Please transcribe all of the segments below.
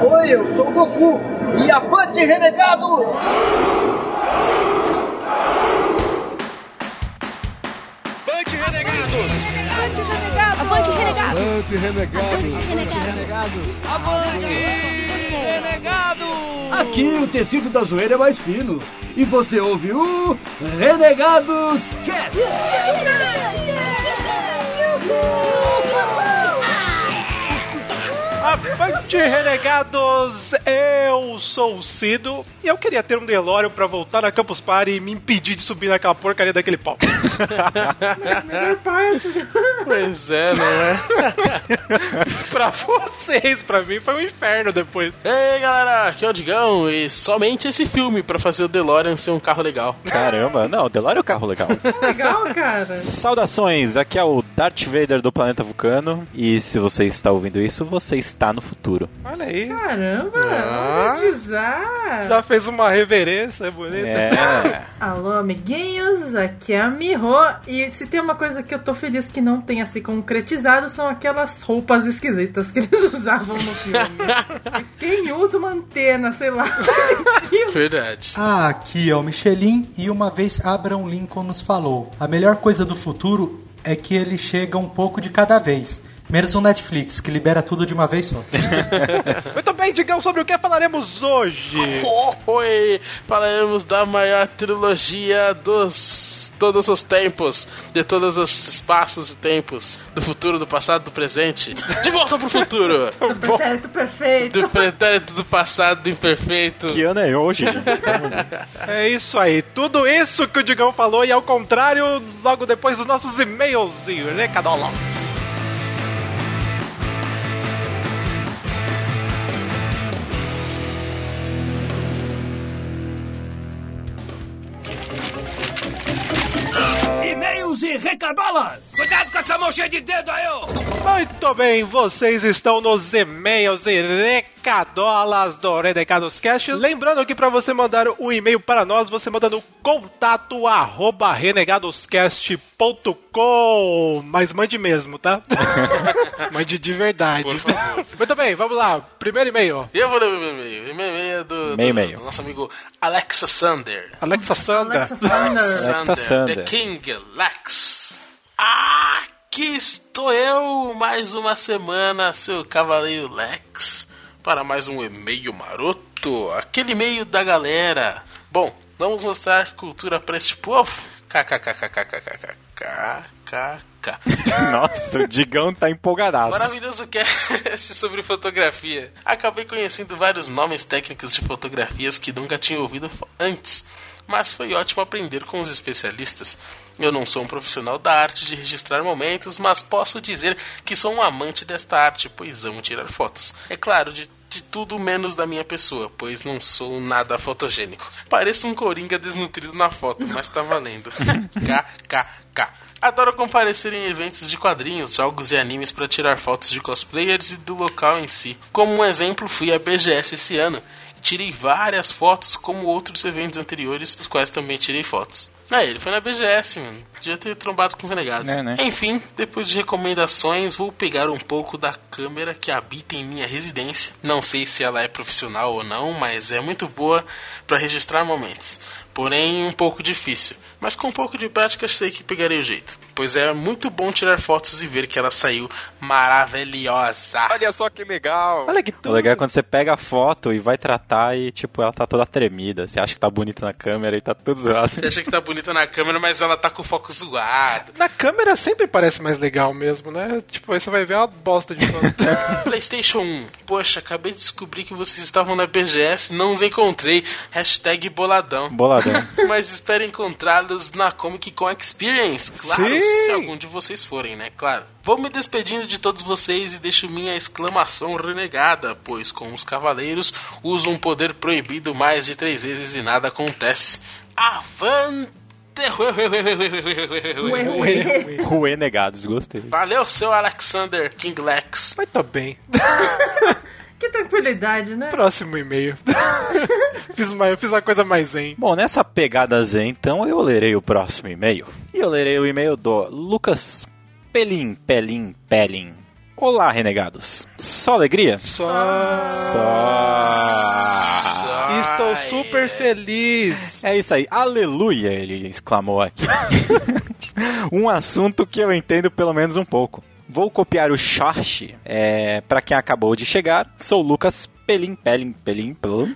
Oi, eu sou o Goku e avante renegado! Avante renegados! Avante, renegados! Avante, renegados! Avante, renegados! Avante renegados! Aqui o tecido da zoeira é mais fino. E você ouve o Renegados Cast. Avante renegados! Eu sou o Cido e eu queria ter um DeLorean pra voltar na Campus Party e me impedir de subir naquela porcaria daquele pau. Pois é, não é? pra vocês, pra mim foi um inferno depois. Ei galera, aqui é o Digão e somente esse filme pra fazer o DeLorean ser um carro legal. Caramba, não, o DeLorean é um carro legal. Legal, cara. Saudações, aqui é o Darth Vader do planeta Vulcano e se você está ouvindo isso, você está no futuro. Olha aí. Caramba, Ah. monetizar. Já fez uma reverência bonita. É. Alô, amiguinhos, aqui é a Miho. E se tem uma coisa que eu tô feliz que não tenha se concretizado, são aquelas roupas esquisitas que eles usavam no filme. Quem usa uma antena, sei lá. Verdade. Ah, aqui é o Michelin e uma vez Abraham Lincoln nos falou: a melhor coisa do futuro é que ele chega um pouco de cada vez. Menos o Netflix, que libera tudo de uma vez só. Muito bem, Digão, sobre o que falaremos hoje? Oi, falaremos da maior trilogia dos todos os tempos, de todos os espaços e tempos, do futuro, do passado, do presente. De volta pro futuro! Do pretérito perfeito. Do pretérito do passado do imperfeito. Que ano é hoje, gente? É isso aí, tudo isso que o Digão falou e ao contrário, logo depois dos nossos e-mails e recadola. E-mails arrecadá-las! Cuidado! Cuidado com essa mão cheia de dedo aí, ô! Muito bem, vocês estão nos e-mails e recadolas do Renegados Cast. Lembrando que para você mandar um e-mail para nós, você manda no contato arroba renegadoscast.com. Mas mande mesmo, tá? mande de verdade. Por favor. Muito bem, vamos lá. Primeiro e-mail. E eu vou ler o meu e-mail. E-mail é do, do, Meio-meio. do nosso amigo Alexa Sander. Alexa Sanda. Alexa Sander. Alexa Sander. The King Lex. Aqui estou eu, mais uma semana, seu cavaleiro Lex, para mais um e-mail maroto, aquele e-mail da galera. Bom, vamos mostrar cultura para este povo? KKKKKKKKKK. Nossa, o Digão tá empolgadaço. Maravilhoso cast sobre fotografia. Acabei conhecendo vários nomes técnicos de fotografias que nunca tinha ouvido antes, mas foi ótimo aprender com os especialistas. Eu não sou um profissional da arte de registrar momentos, mas posso dizer que sou um amante desta arte, pois amo tirar fotos. É claro, de, de tudo menos da minha pessoa, pois não sou nada fotogênico. Pareço um coringa desnutrido na foto, mas tá valendo. KKK. Adoro comparecer em eventos de quadrinhos, jogos e animes para tirar fotos de cosplayers e do local em si. Como um exemplo, fui à BGS esse ano e tirei várias fotos, como outros eventos anteriores, os quais também tirei fotos. Ah, ele foi na BGS, mano. Podia ter trombado com os renegados. Né, né? Enfim, depois de recomendações, vou pegar um pouco da câmera que habita em minha residência. Não sei se ela é profissional ou não, mas é muito boa para registrar momentos. Porém, um pouco difícil. Mas com um pouco de prática, sei que pegarei o jeito. Pois é muito bom tirar fotos e ver que ela saiu maravilhosa. Olha só que legal! Olha que O tudo. legal é quando você pega a foto e vai tratar e, tipo, ela tá toda tremida. Você acha que tá bonita na câmera e tá tudo zoado. Você acha que tá bonita na câmera, mas ela tá com o foco zoado. Na câmera sempre parece mais legal mesmo, né? Tipo, aí você vai ver uma bosta de foto. PlayStation 1. Poxa, acabei de descobrir que vocês estavam na BGS, não os encontrei. Hashtag boladão. Boladão. Mas espero encontrá-los na Comic Con Experience. Claro, Sim. se algum de vocês forem, né? Claro. Vou me despedindo de todos vocês e deixo minha exclamação renegada, pois com os cavaleiros uso um poder proibido mais de três vezes e nada acontece. Avante! Ruê negados, gostei. Valeu, seu Alexander King Lex. Mas tô bem. Que tranquilidade, né? Próximo e-mail. fiz, uma, eu fiz uma coisa mais zen. Bom, nessa pegada zen, então, eu lerei o próximo e-mail. E eu lerei o e-mail do Lucas Pelim, Pelim, Pelim. Olá, renegados. Só alegria? Só. Só. Estou super feliz. É isso aí. Aleluia, ele exclamou aqui. um assunto que eu entendo pelo menos um pouco. Vou copiar o Charge. É, para quem acabou de chegar, sou Lucas Pelim, Pelim, Pelim, Pelim.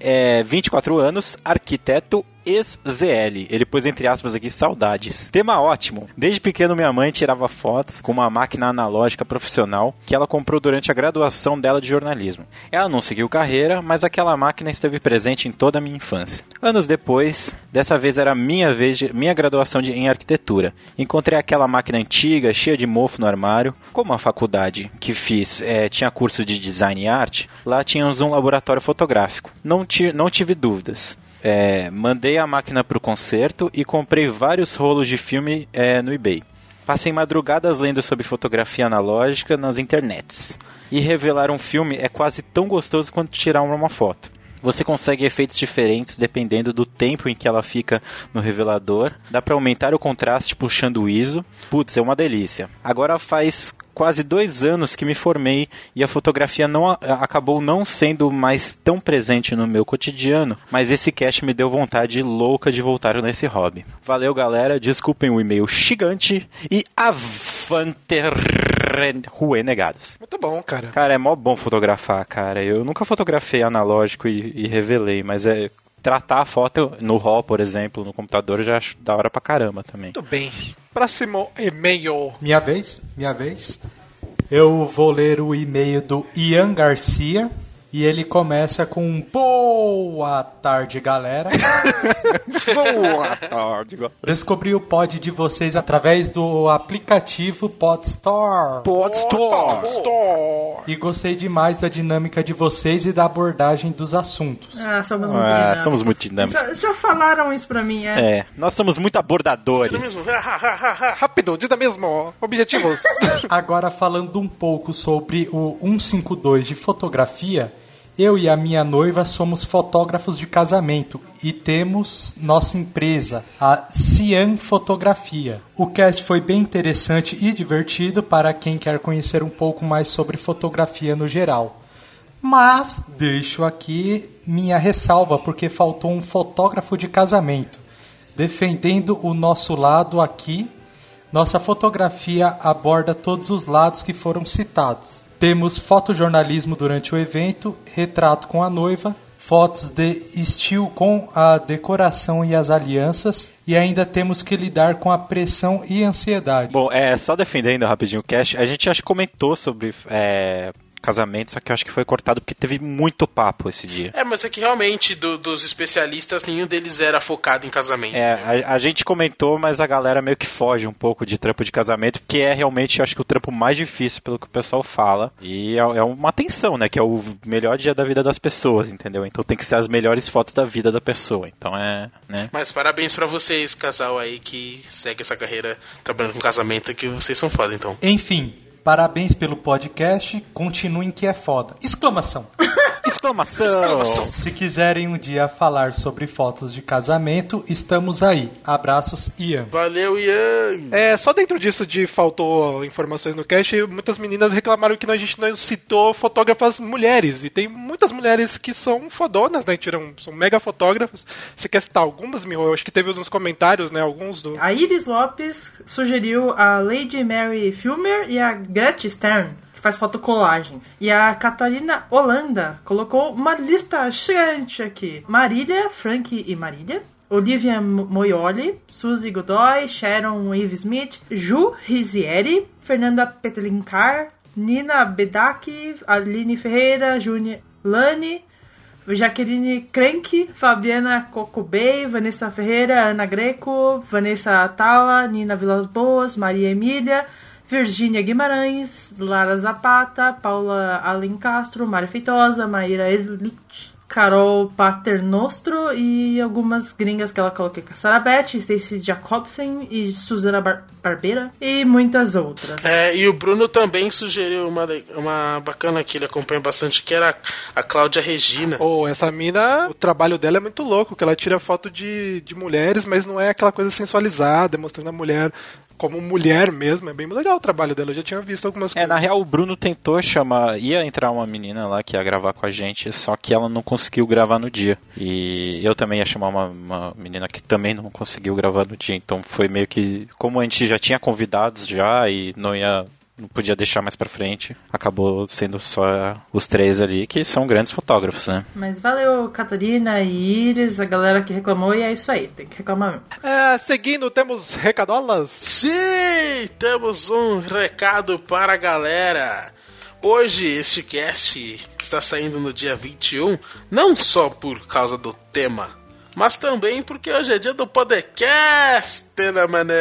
É, 24 anos, arquiteto ex-ZL. Ele pôs entre aspas aqui saudades. Tema ótimo. Desde pequeno minha mãe tirava fotos com uma máquina analógica profissional que ela comprou durante a graduação dela de jornalismo. Ela não seguiu carreira, mas aquela máquina esteve presente em toda a minha infância. Anos depois, dessa vez era minha vez, de, minha graduação de, em arquitetura. Encontrei aquela máquina antiga, cheia de mofo no armário. Como a faculdade que fiz é, tinha curso de design e arte, lá tínhamos um laboratório fotográfico. Não, ti, não tive dúvidas. É, mandei a máquina para o concerto e comprei vários rolos de filme é, no eBay. Passei madrugadas lendo sobre fotografia analógica nas internets. E revelar um filme é quase tão gostoso quanto tirar uma foto. Você consegue efeitos diferentes dependendo do tempo em que ela fica no revelador. Dá para aumentar o contraste puxando o ISO. Putz, é uma delícia. Agora faz quase dois anos que me formei e a fotografia não acabou não sendo mais tão presente no meu cotidiano, mas esse cast me deu vontade louca de voltar nesse hobby. Valeu, galera. Desculpem o e-mail gigante e avante Rue Negados. Muito bom, cara. Cara, é mó bom fotografar, cara. Eu nunca fotografei analógico e, e revelei, mas é tratar a foto no RAW, por exemplo, no computador, eu já acho da hora pra caramba também. Muito bem. Próximo e-mail. Minha vez, minha vez. Eu vou ler o e-mail do Ian Garcia. E ele começa com Boa tarde, galera. Boa tarde. Descobri o pod de vocês através do aplicativo Podstore. Podstore. E gostei demais da dinâmica de vocês e da abordagem dos assuntos. Ah, somos muito Ah, dinâmicos. somos muito dinâmicos. Já, já falaram isso pra mim, é? É, nós somos muito abordadores. Rápido, dinamismo. Objetivos. Agora falando um pouco sobre o 152 de fotografia, eu e a minha noiva somos fotógrafos de casamento e temos nossa empresa, a Cian Fotografia. O cast foi bem interessante e divertido para quem quer conhecer um pouco mais sobre fotografia no geral. Mas deixo aqui minha ressalva porque faltou um fotógrafo de casamento. Defendendo o nosso lado aqui, nossa fotografia aborda todos os lados que foram citados. Temos fotojornalismo durante o evento, retrato com a noiva, fotos de estilo com a decoração e as alianças, e ainda temos que lidar com a pressão e ansiedade. Bom, é, só defendendo rapidinho o cast, a gente que comentou sobre é, casamento, só que eu acho que foi cortado porque teve muito papo esse dia. É, mas é que realmente do- dos especialistas, nenhum deles era focado em casamento. É, a, a gente comentou, mas a galera meio que foge um pouco de trampo de casamento, porque é realmente, eu acho que o trampo mais difícil pelo que o pessoal fala. E é, é uma tensão, né? Que é o melhor dia da vida das pessoas, entendeu? Então tem que ser as melhores fotos da vida da pessoa. Então é, né? Mas parabéns pra vocês, casal aí que segue essa carreira trabalhando com casamento, que vocês são foda, então. Enfim, parabéns pelo podcast, continuem que é foda. Exclamação! Exclamação! Se quiserem um dia falar sobre fotos de casamento, estamos aí. Abraços, Ian. Valeu, Ian! É, só dentro disso de faltou informações no cast, muitas meninas reclamaram que a gente não citou fotógrafas mulheres. E tem muitas mulheres que são fodonas, né? Tiram, são mega fotógrafos. Você quer citar algumas, Miho? Eu acho que teve uns comentários, né? Alguns do. A Iris Lopes sugeriu a Lady Mary Filmer e a Gretchen Stern, faz fotocolagens. E a Catarina Holanda colocou uma lista gigante aqui. Marília, Frank e Marília. Olivia Mo- Moioli, Suzy Godoy, Sharon Wave Smith, Ju Rizieri, Fernanda Petlincar, Nina Bedak, Aline Ferreira, Júnior Lani, Jaqueline Crank, Fabiana Cocobei, Vanessa Ferreira, Ana Greco, Vanessa Atala, Nina Vilas Boas, Maria Emília, Virgínia Guimarães, Lara Zapata, Paula Alencastro, Mária Feitosa, Maíra Erlich, Carol Paternostro e algumas gringas que ela coloquei. Sarabeth, Stacey Jacobsen e Suzana Bar Barbeira e muitas outras. É, e o Bruno também sugeriu uma, uma bacana que ele acompanha bastante, que era a Cláudia Regina. Ou essa mina, o trabalho dela é muito louco, que ela tira foto de, de mulheres, mas não é aquela coisa sensualizada, mostrando a mulher como mulher mesmo, é bem legal o trabalho dela. Eu já tinha visto algumas É, coisas. na real, o Bruno tentou chamar. Ia entrar uma menina lá que ia gravar com a gente, só que ela não conseguiu gravar no dia. E eu também ia chamar uma, uma menina que também não conseguiu gravar no dia. Então foi meio que. Como a gente já tinha convidados já e não ia. Não podia deixar mais pra frente. Acabou sendo só os três ali, que são grandes fotógrafos, né? Mas valeu, Catarina e Iris, a galera que reclamou, e é isso aí, tem que reclamar mesmo. É, seguindo, temos recadolas. Sim, temos um recado para a galera. Hoje este cast está saindo no dia 21, não só por causa do tema, mas também porque hoje é dia do podcast, né, mané?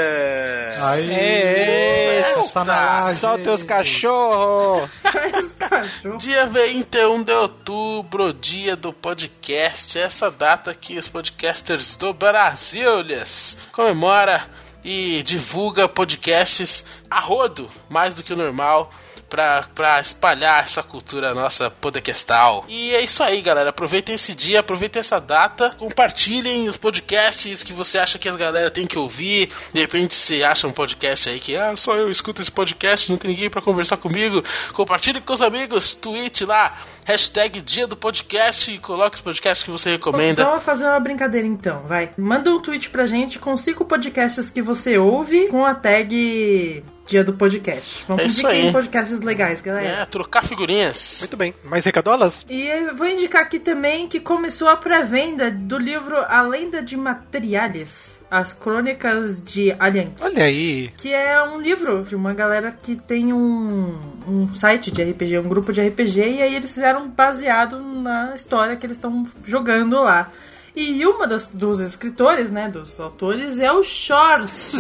Aê, você está na laje. Solta os cachorros! Cachorro. Dia 21 de outubro, dia do podcast, essa data que os podcasters do Brasil lhes comemora e divulga podcasts a rodo, mais do que o normal, pra, pra espalhar essa cultura nossa podcastal. E é isso aí, galera. Aproveitem esse dia, aproveitem essa data, compartilhem os podcasts que você acha que a galera tem que ouvir. De repente você acha um podcast aí que, ah, só eu escuto esse podcast, não tem ninguém pra conversar comigo. Compartilhe com os amigos, tweet lá, hashtag dia do podcast e coloque os podcasts que você recomenda. Vamos fazer uma brincadeira então, vai. Manda um tweet pra gente com cinco podcasts que você ouve com a tag dia do podcast. Vamos É isso indicar aí. podcasts legais, galera. É, trocar figurinhas. Muito bem. Mais recadolas? E eu vou indicar aqui também que começou a pré-venda do livro A Lenda de Materiales, As Crônicas de Alien. Olha aí. Que é um livro de uma galera que tem um, um site de RPG, um grupo de RPG, e aí eles fizeram baseado na história que eles estão jogando lá. E uma das, dos escritores, né, dos autores, é o Shores.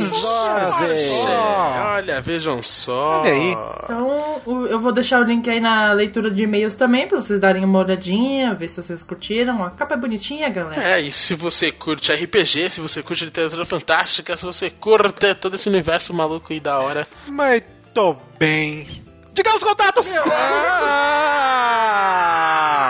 Olha, vejam só. Olha aí. Então, eu vou deixar o link aí na leitura de e-mails também, pra vocês darem uma olhadinha, ver se vocês curtiram. A capa é bonitinha, galera. É, e se você curte RPG, se você curte literatura fantástica, se você curte todo esse universo maluco e da hora. Muito bem. Diga os contatos!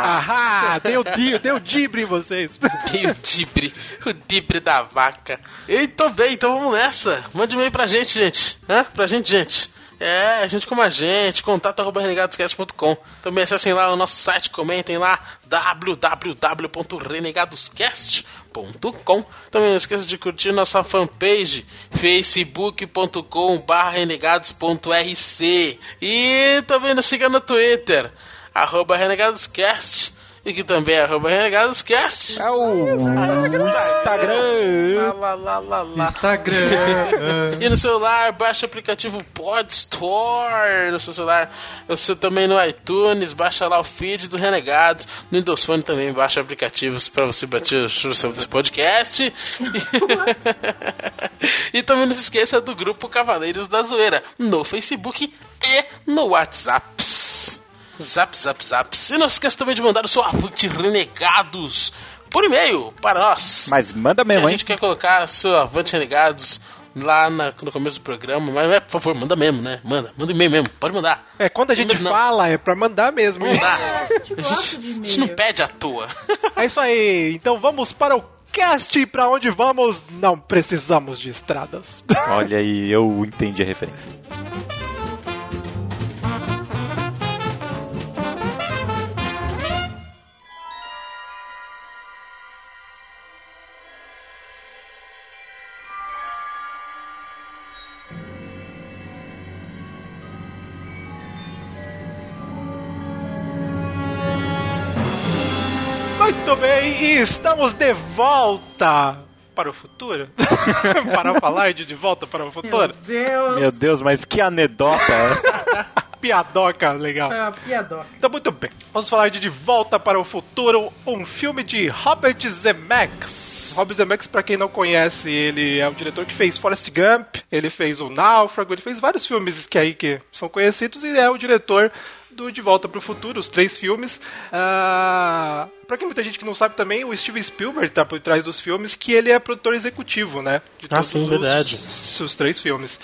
Ahá! Deu, di, deu dibre em vocês. Tem o dibre, o dibre da vaca. Então bem, então vamos nessa. Mande e-mail pra gente, gente. Hã? Pra gente, gente. É, gente como a gente, contato arroba renegadoscast.com. Também acessem lá o nosso site, comentem lá www.renegadoscast.com. Também não esqueça de curtir nossa fanpage facebook.com renegados.rc e também nos siga no Twitter, arroba renegadoscast e que também é arroba renegadoscast. É o Instagram! Lá, lá, lá, lá. Instagram. E no celular, baixa o aplicativo Pod Store no seu celular. Você também no iTunes, baixa lá o feed do Renegados. No Windows Phone também baixa aplicativos para você bater o seu podcast. e também não se esqueça do grupo Cavaleiros da Zoeira no Facebook e no WhatsApp. Zap, zap, zap. E não se esqueça também de mandar o seu avante Renegados por e-mail para nós. Mas manda Que mesmo, a hein? gente quer colocar seu Avante Renegados lá na- no começo do programa, mas é, por favor, manda mesmo, né? Manda, manda e-mail mesmo, pode mandar. É, quando a gente Não. fala, é pra mandar mesmo. hein? Mandar. A gente A gosta de gente, a gente não pede à toa. É isso aí. Então vamos para o cast. Pra onde vamos? Não precisamos de estradas. Olha aí, eu entendi a referência. Muito bem, e estamos de volta para o futuro. para falar de De Volta para o Meu Futuro. Deus. Meu Deus, mas que anedota é essa? Piadoca legal. É uma piadoca. Então, muito bem. Vamos falar de De Volta para o Futuro, um filme de Robert Zemeckis. Robert Zemeckis, pra quem não conhece, ele é o diretor que fez Forrest Gump, ele fez o Náufrago, ele fez vários filmes que aí que são conhecidos e é o diretor do De Volta para o Futuro, os três filmes. Ah, pra que muita gente que não sabe também, o Steven Spielberg tá por trás dos filmes, que ele é produtor executivo, né? De Ah, sim, os, verdade. Os, três filmes.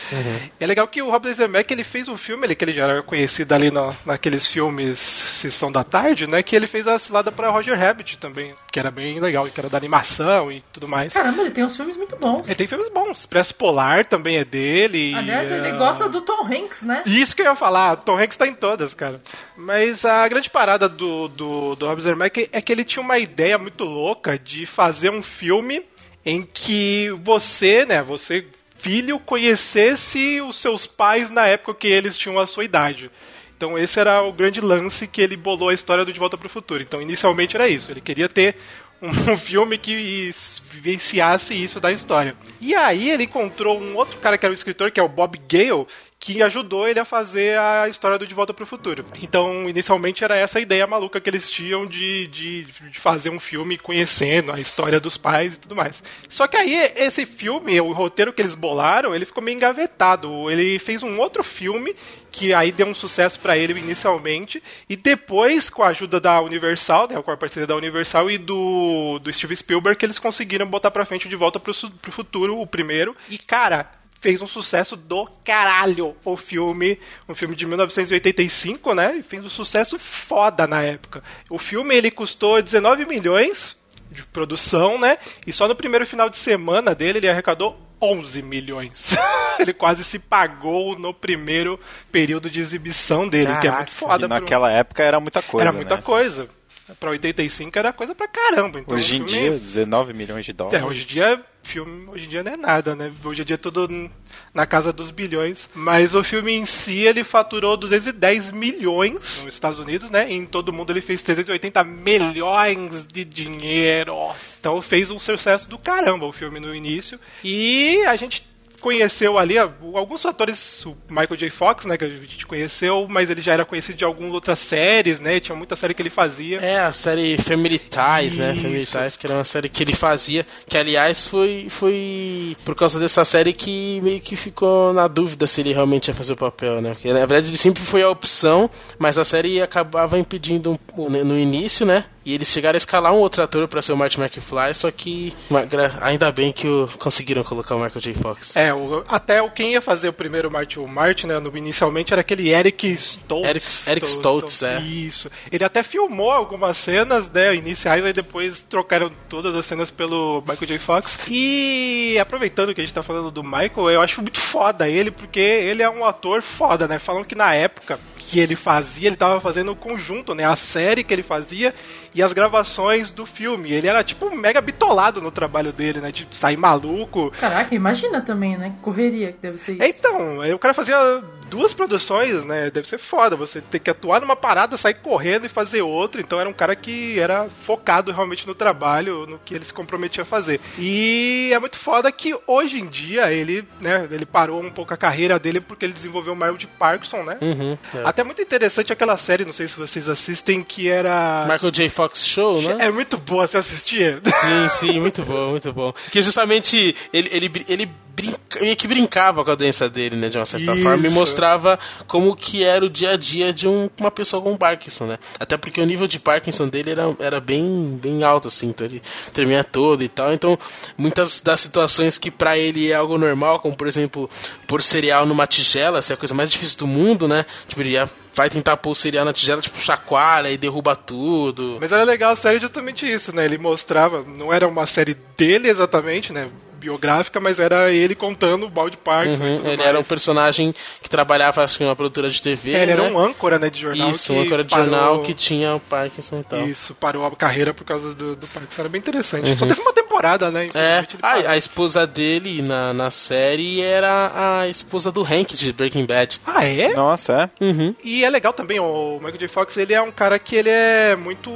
É legal que o Robert Zemeckis, ele fez um filme, ele, que ele já era conhecido ali na, naqueles filmes Sessão da Tarde, né? Que ele fez a cilada pra Roger Rabbit também, que era bem legal, que era da animação e tudo mais. Caramba, ele tem uns filmes muito bons. Ele tem filmes bons. Expresso Polar também é dele. Aliás, e, ele é, gosta do Tom Hanks, né? Isso que eu ia falar, Tom Hanks tá em todas, cara. Mas a grande parada do, do, do Rob Zemeckis é que ele tinha uma ideia muito louca de fazer um filme em que você, né, você, filho, conhecesse os seus pais na época que eles tinham a sua idade. Então esse era o grande lance que ele bolou a história do De Volta para o Futuro. Então inicialmente era isso, ele queria ter um filme que vivenciasse isso da história. E aí ele encontrou um outro cara que era o escritor, que é o Bob Gale, que ajudou ele a fazer a história do De Volta para o Futuro. Então, inicialmente era essa ideia maluca que eles tinham de, de, de, fazer um filme conhecendo a história dos pais e tudo mais. Só que aí, esse filme, o roteiro que eles bolaram, ele ficou meio engavetado. Ele fez um outro filme que aí deu um sucesso para ele inicialmente, e depois, com a ajuda da Universal, né, com a parceria da Universal e do, do Steve Spielberg, eles conseguiram botar pra frente de volta pro, pro futuro, o primeiro. E, cara, fez um sucesso do caralho o filme, um filme de 1985, né? E fez um sucesso foda na época. O filme ele custou 19 milhões de produção, né? E só no primeiro final de semana dele ele arrecadou 11 milhões. ele quase se pagou no primeiro período de exibição dele, Caraca, que é muito foda. Naquela época era muita coisa. Era muita né? coisa. Pra 85 era coisa pra caramba. Então, hoje em dia, 19 milhões de dólares. É, hoje em dia filme hoje em dia não é nada, né? Hoje em dia é tudo na casa dos bilhões. Mas o filme em si, ele faturou 210 milhões nos Estados Unidos, né? E em todo mundo ele fez 380 milhões de dinheiro. Então fez um sucesso do caramba o filme no início. E a gente conheceu ali alguns atores, o Michael J. Fox, né, que a gente conheceu, mas ele já era conhecido de algumas outras séries, né? Tinha muita série que ele fazia. É, a série Family Ties, né? Family Ties, que era uma série que ele fazia, que aliás foi foi por causa dessa série que meio que ficou na dúvida se ele realmente ia fazer o papel, né? Porque na verdade ele sempre foi a opção, mas a série acabava impedindo no início, né? E eles chegaram a escalar um outro ator para ser o Martin McFly, só que ainda bem que o, conseguiram colocar o Michael J. Fox. É, o, até o quem ia fazer o primeiro Martin, o Martin, né, no, inicialmente era aquele Eric Stoltz. Eric, Eric Stoltz, é. Isso. Ele até filmou algumas cenas, né, iniciais, aí depois trocaram todas as cenas pelo Michael J. Fox. E aproveitando que a gente tá falando do Michael, eu acho muito foda ele, porque ele é um ator foda, né? Falam que na época que ele fazia, ele tava fazendo o conjunto, né? A série que ele fazia e as gravações do filme. Ele era tipo mega bitolado no trabalho dele, né? De sair maluco. Caraca, imagina também, né? Correria que deve ser isso. Então, aí o cara fazia duas produções, né? Deve ser foda. Você ter que atuar numa parada, sair correndo e fazer outra. Então era um cara que era focado realmente no trabalho, no que ele se comprometia a fazer. E é muito foda que hoje em dia ele, né? Ele parou um pouco a carreira dele porque ele desenvolveu o mal de Parkinson, né? Uhum, é. Até muito interessante aquela série, não sei se vocês assistem, que era. Michael J. Fox Show, né? É muito boa, você assistia? Sim, sim, muito bom, muito bom. Que justamente ele, ele, ele brinca, meio que brincava com a doença dele, né, de uma certa Isso. forma, e mostrava como que era o dia a dia de um, uma pessoa com Parkinson, né? Até porque o nível de Parkinson dele era, era bem, bem alto, assim, então ele tremia todo e tal. Então, muitas das situações que para ele é algo normal, como por exemplo, pôr cereal numa tigela, essa é a coisa mais difícil do mundo, né? Tipo, ele ia vai tentar pôr o cereal na tigela, tipo, chacoalha e derruba tudo. Mas era legal a série justamente isso, né? Ele mostrava, não era uma série dele exatamente, né? Biográfica, mas era ele contando o balde Parkinson. Uhum, e tudo ele mais. era um personagem que trabalhava, acho que produtora de TV. É, ele né? era um âncora, né, de jornal. Isso, que um âncora de parou... jornal que tinha o Parkinson e tal. Isso, parou a carreira por causa do, do Parkinson. Era bem interessante. Uhum. Só teve uma temporada, né? É, a, a esposa dele na, na série era a esposa do Hank de Breaking Bad. Ah, é? Nossa, é? Uhum. E é legal também, o Michael J. Fox, ele é um cara que ele é muito...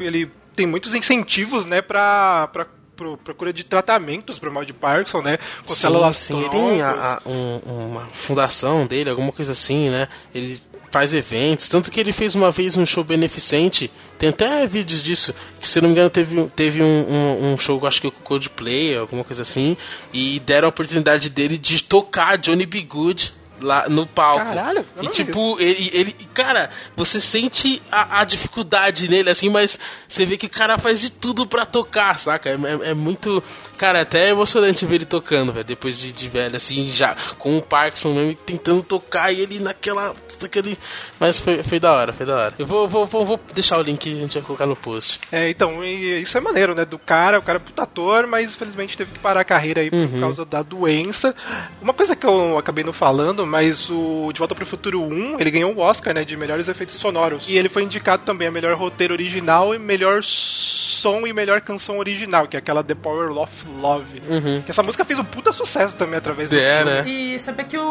Ele tem muitos incentivos, né, pra... pra pro, procura de tratamentos para o mal de Parkinson, né? Com Sim, células sim. Ele tem a- a- um- uma fundação dele, alguma coisa assim, né? Ele faz eventos, tanto que ele fez uma vez um show beneficente, tem até vídeos disso, que se não me engano teve, teve um, um, um show, acho que com o Coldplay, alguma coisa assim, e deram a oportunidade dele de tocar Johnny B. Good lá no palco. Caralho, eu E não vi tipo, ele, ele. Cara, você sente a, a dificuldade nele, assim, mas você vê que o cara faz de tudo pra tocar, saca? É, é- é muito. Cara, até é emocionante ver ele tocando, velho, depois de, de velho, assim, já com o Parkinson mesmo, tentando tocar e ele naquela. naquele. Mas foi, foi da hora, foi da hora. Eu vou, vou, vou, vou deixar o link, a gente vai colocar no post. É, então, isso é maneiro, né? Do cara, o cara é puta ator, mas infelizmente teve que parar a carreira aí por Uhum. causa da doença. Uma coisa que eu acabei não falando, mas o De Volta pro Futuro 1, ele ganhou o Oscar, né? De melhores efeitos sonoros. E ele foi indicado também a melhor roteiro original e melhor som e melhor canção original, que é aquela The Power of Love. Que essa música fez um puta sucesso também através do Uhum. É, filme. né? E sabe que o,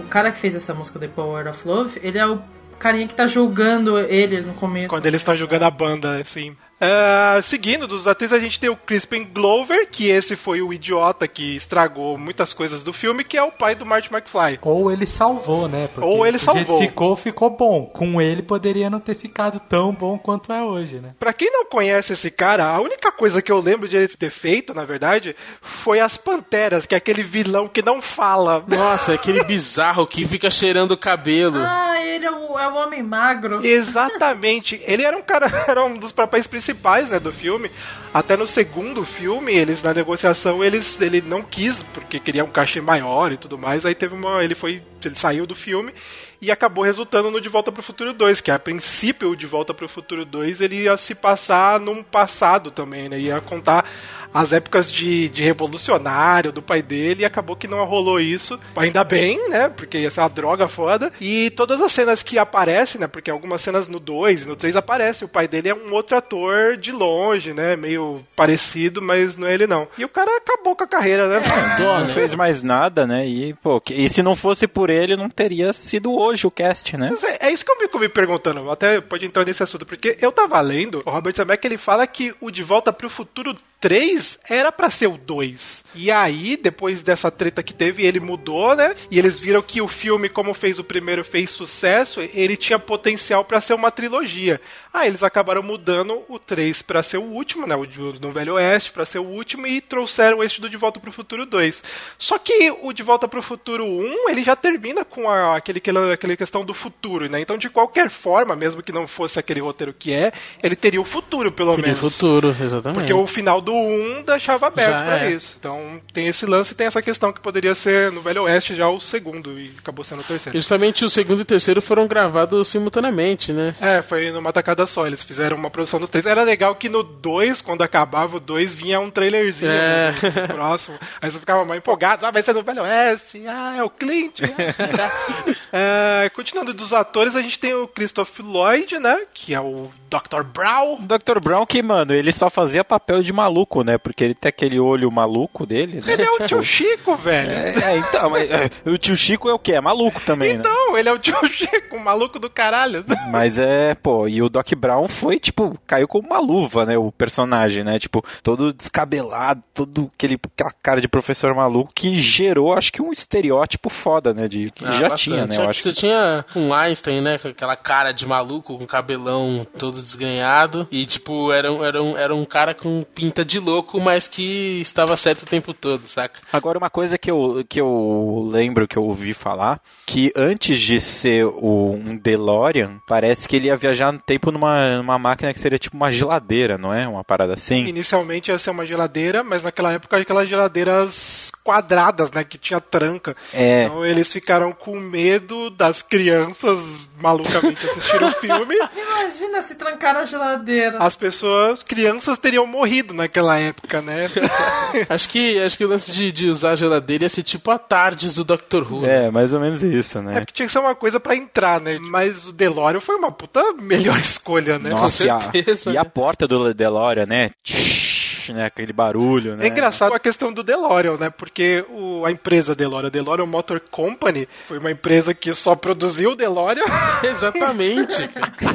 o cara que fez essa música The Power of Love, ele é o carinha que tá julgando ele no começo. Quando eles estão jogando a banda, assim. Ah, seguindo, dos atores, a gente tem o Crispin Glover, que esse foi o idiota que estragou muitas coisas do filme, que é o pai do Marty McFly. Ou ele salvou, né? Porque Ou ele jeito salvou. que ficou, ficou bom. Com ele poderia não ter ficado tão bom quanto é hoje, né? Pra quem não conhece esse cara, a única coisa que eu lembro de ele ter feito, na verdade, foi as Panteras, que é aquele vilão que não fala. Nossa, aquele bizarro que fica cheirando o cabelo. Ah, ele é o, é o homem magro. Exatamente. Ele era um cara, era um dos papéis principais, né, do filme. Até no segundo filme, eles na negociação, eles ele não quis porque queria um cachê maior e tudo mais. Aí teve uma, ele foi, ele saiu do filme e acabou resultando no De Volta pro Futuro 2, que a princípio o De Volta pro Futuro 2 ele ia se passar num passado também, né? Ia contar as épocas de, de revolucionário do pai dele e acabou que não rolou isso. Ainda bem, né? Porque ia ser uma droga foda. E todas as cenas que aparecem, né? Porque algumas cenas no 2 e no 3 aparecem. O pai dele é um outro ator de longe, né? Meio parecido, mas não é ele não. E o cara acabou com a carreira, né? Não fez mais nada, né? E, pô, que- e se não fosse por ele, não teria sido hoje o cast, né? É, é isso que eu fico me perguntando, até pode entrar nesse assunto, porque eu tava lendo, o Robert Zemeckis ele fala que o De Volta pro Futuro 3 era pra ser o 2. E aí, depois dessa treta que teve, ele mudou, né? E eles viram que o filme, como fez o primeiro, fez sucesso, ele tinha potencial pra ser uma trilogia. Aí eles acabaram mudando o 3 pra ser o último, né? O no Velho Oeste pra ser o último e trouxeram este do De Volta pro Futuro 2. Só que o De Volta pro Futuro 1, ele já termina com a, aquele, aquela, aquela questão do futuro, né? Então, de qualquer forma, mesmo que não fosse aquele roteiro que é, ele teria o futuro, pelo Teria menos. futuro, exatamente. Porque o final do 1 deixava aberto pra é. isso. Então tem esse lance e tem essa questão que poderia ser no Velho Oeste já o segundo e acabou sendo o terceiro. Justamente o segundo e o terceiro foram gravados simultaneamente, né? É, foi numa tacada só. Eles fizeram uma produção dos três. Era legal que no 2, quando acabava o 2, vinha um trailerzinho É. né, próximo. Aí você ficava mais empolgado. Ah, vai ser no Velho Oeste. Ah, é o Clint. é, continuando dos atores, a gente tem o Christopher Lloyd, né? Que é o Dr. Brown. Dr. Brown que, mano, ele só fazia papel de maluco, né? Porque ele tem aquele olho maluco dele, né? Ele é o tio Chico, velho. É, é, então, mas, é, o tio Chico é o quê? É maluco também, né? Então, ele é o tio Chico, o maluco do caralho. Mas é, pô, e o Doc Brown foi, tipo, caiu como uma luva, né? O personagem, né? Tipo, todo descabelado, todo aquele, aquela cara de professor maluco que gerou, acho que um estereótipo foda, né? De, que Ah, já bastante. tinha, né? Eu Tinha- acho Você tinha um Einstein, né? Com aquela cara de maluco, com cabelão todo desgrenhado. E, tipo, era um, era um, era um cara com pinta de louco, mas que estava certo o tempo todo, saca? Agora, uma coisa que eu, que eu lembro que eu ouvi falar, que antes de ser o, um DeLorean, parece que ele ia viajar no tempo numa, numa máquina que seria tipo uma geladeira, não é? Uma parada assim. Inicialmente ia ser uma geladeira, mas naquela época aquelas geladeiras quadradas, né, que tinha tranca. É. Então eles ficaram com medo das crianças malucamente assistir o filme. Imagina se trancar na geladeira. As pessoas, crianças teriam morrido naquela época, né? Acho que, acho que o lance de, de usar a geladeira ia ser tipo a tardes do Doctor Who. É, mais ou menos isso, É né? porque tinha que ser uma coisa pra entrar, né? Mas o DeLorean foi uma puta melhor escolha, né? Nossa, e a, certeza, e a né? porta do DeLorean, né? Né? Aquele barulho, né? É engraçado a questão do DeLorean, né? Porque o, a empresa DeLorean, DeLorean Motor Company, foi uma empresa que só produziu o DeLorean. Exatamente.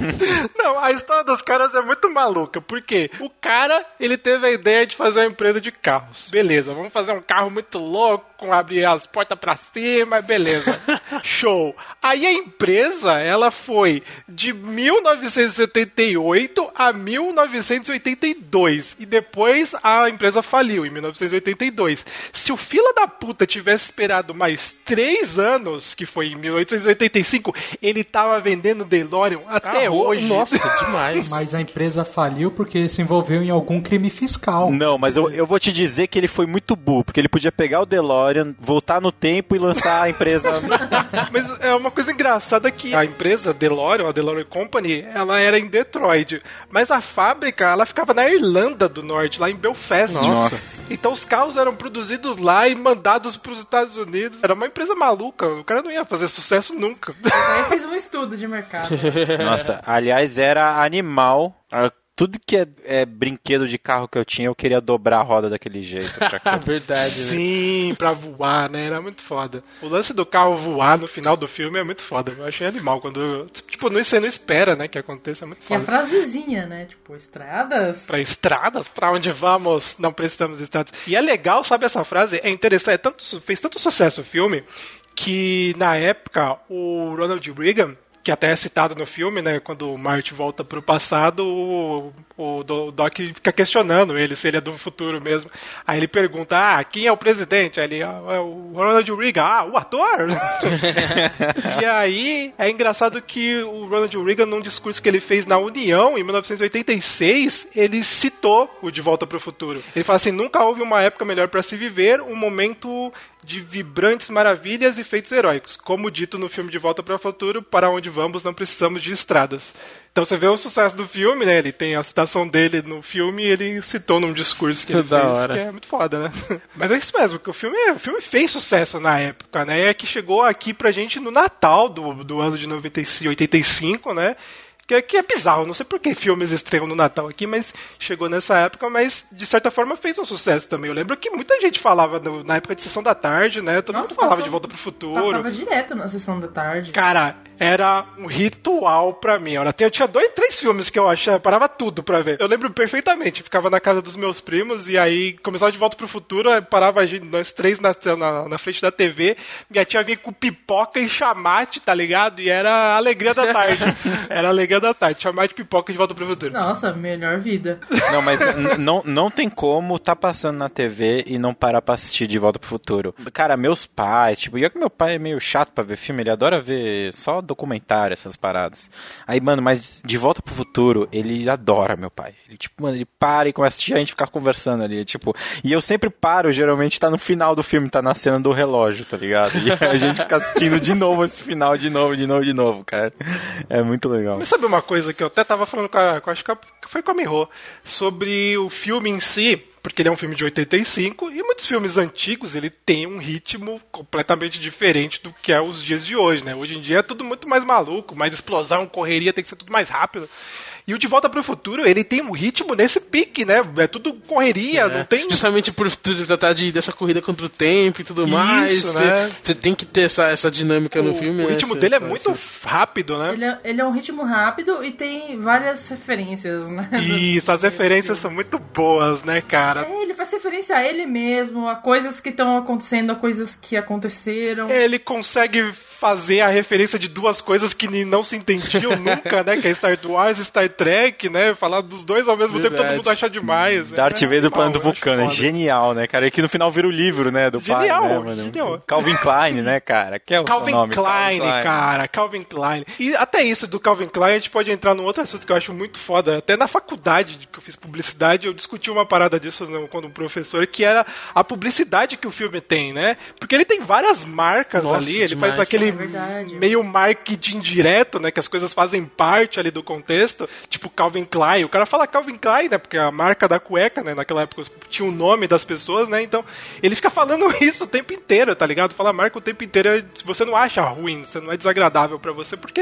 Não, a história dos caras é muito maluca, porque o cara, ele teve a ideia de fazer uma empresa de carros. Beleza, vamos fazer um carro muito louco, com abrir as portas pra cima, beleza. Show. Aí a empresa, ela foi de 1978 a 1982. E depois 2003 a empresa faliu, em 1982. Se o fila da puta tivesse esperado mais três anos, que foi em 1885, ele tava vendendo DeLorean até Ah, hoje. Nossa, demais. Mas a empresa faliu porque se envolveu em algum crime fiscal. Não, mas eu, eu vou te dizer que ele foi muito burro, porque ele podia pegar o DeLorean, voltar no tempo e lançar a empresa. Mas é uma coisa engraçada que a empresa DeLorean, a DeLorean Company, ela era em Detroit. Mas a fábrica, ela ficava na Irlanda do Norte, lá em Belfast. Nossa. Então os carros eram produzidos lá e mandados para os Estados Unidos. Era uma empresa maluca. O cara não ia fazer sucesso nunca. Mas aí fez um estudo de mercado. Nossa, aliás, era animal. Tudo que é, é brinquedo de carro que eu tinha, eu queria dobrar a roda daquele jeito. pra cá. Verdade, né? Sim, pra voar, né? Era muito foda. O lance do carro voar no final do filme é muito foda. Eu achei animal. Quando. Tipo, não- você não espera, né? Que aconteça. É muito E a foda. frasezinha, né? Tipo, estradas. Pra estradas, pra onde vamos, não precisamos de estradas. E é legal, sabe, essa frase? É interessante, é tanto, fez tanto sucesso o filme que na época o Ronald Reagan, que até é citado no filme, né, quando o Marty volta pro passado, o, o Do- Doc fica questionando ele se ele é do futuro mesmo. Aí ele pergunta: "Ah, quem é o presidente?" Aí ele: "Ah, é o Ronald Reagan". "Ah, o ator?" e aí é engraçado que o Ronald Reagan, num discurso que ele fez na União em 1986, ele citou o De Volta para o Futuro. Ele fala assim: nunca houve uma época melhor para se viver, um momento de vibrantes maravilhas e feitos heróicos. Como dito no filme De Volta para o Futuro, para onde vamos não precisamos de estradas. Então você vê o sucesso do filme, né? Ele tem a citação dele no filme e ele citou num discurso que ele Da fez, hora. que é muito foda, né? Mas é isso mesmo, que o filme, o filme fez sucesso na época, né? É que chegou aqui pra gente no Natal do, do ano de 95, 85, né? Que, que é bizarro, não sei por que filmes estreiam no Natal aqui, mas chegou nessa época, mas de certa forma fez um sucesso também. Eu lembro que muita gente falava no- na época de Sessão da Tarde, né? Todo Nossa, mundo falava passou- de Volta pro Futuro. Passava direto na sessão da tarde. Cara, era um ritual pra mim. Olha, eu tinha dois, três filmes que eu achava, parava tudo pra ver. Eu lembro perfeitamente, ficava na casa dos meus primos e aí começava de volta pro futuro, parava a gente, nós três na, na, na frente da TV, minha tia vinha com pipoca e chamate, tá ligado? E era a alegria da tarde. era a alegria da tarde, chamate, pipoca e de volta pro futuro. Nossa, melhor vida. Não, mas não, não tem como tá passando na TV e não parar pra assistir De Volta pro Futuro. Cara, meus pais, tipo, e é que meu pai é meio chato pra ver filme, ele adora ver só documentário, essas paradas. Aí, mano, mas De Volta pro Futuro, ele adora meu pai. Ele, tipo, mano, ele para e começa a assistir, a gente ficar conversando ali, tipo, e eu sempre paro, geralmente tá no final do filme, tá na cena do relógio, tá ligado? E a gente fica assistindo de novo esse final, de novo, de novo, de novo, cara. É muito legal. Mas sabe uma coisa que eu até tava falando com a, com, acho que foi com a Miho, sobre o filme em si, porque ele é um filme de 85, e muitos filmes antigos, ele tem um ritmo completamente diferente do que é os dias de hoje, né? Hoje em dia é tudo muito mais maluco, mais explosão, correria, tem que ser tudo mais rápido. E o De Volta para o Futuro, ele tem um ritmo nesse pique, né? É tudo correria, não tem... Justamente por tratar de, dessa corrida contra o tempo e tudo Isso, mais. né? Você tem que ter essa, essa dinâmica no o, filme. o né? ritmo Essa- dele é essa- muito rápido, né? Ele é, ele é um ritmo rápido e tem várias referências, né? Isso, as referências são muito boas, né, cara? É, ele faz referência a ele mesmo, a coisas que estão acontecendo, a coisas que aconteceram. Ele consegue fazer a referência de duas coisas que não se entendiam nunca, né? Que é Star Wars e Star Trek, né? Falar dos dois ao mesmo tempo, todo Verdade. mundo acha demais. Darth É Vader do eu acho Vulcano, é genial, né, cara? E que no final vira o livro, né, do Genial, pai, né, mano? genial. Calvin Klein, né, cara? Que é o Calvin nome, Klein, cara, Calvin Klein. E até isso do Calvin Klein, a gente pode entrar num outro assunto que eu acho muito foda. Até na faculdade que eu fiz publicidade, eu discuti uma parada disso né, quando um professor, que era a publicidade que o filme tem, né? Porque ele tem várias marcas Nossa, ali, ele demais. faz aquele verdade. meio marketing direto, né? Que as coisas fazem parte ali do contexto, tipo Calvin Klein. O cara fala Calvin Klein, né? Porque é a marca da cueca, né? Naquela época tinha o nome das pessoas, né? Então ele fica falando isso o tempo inteiro, tá ligado? Fala marca o tempo inteiro. Você não acha ruim, você não é desagradável pra você, porque,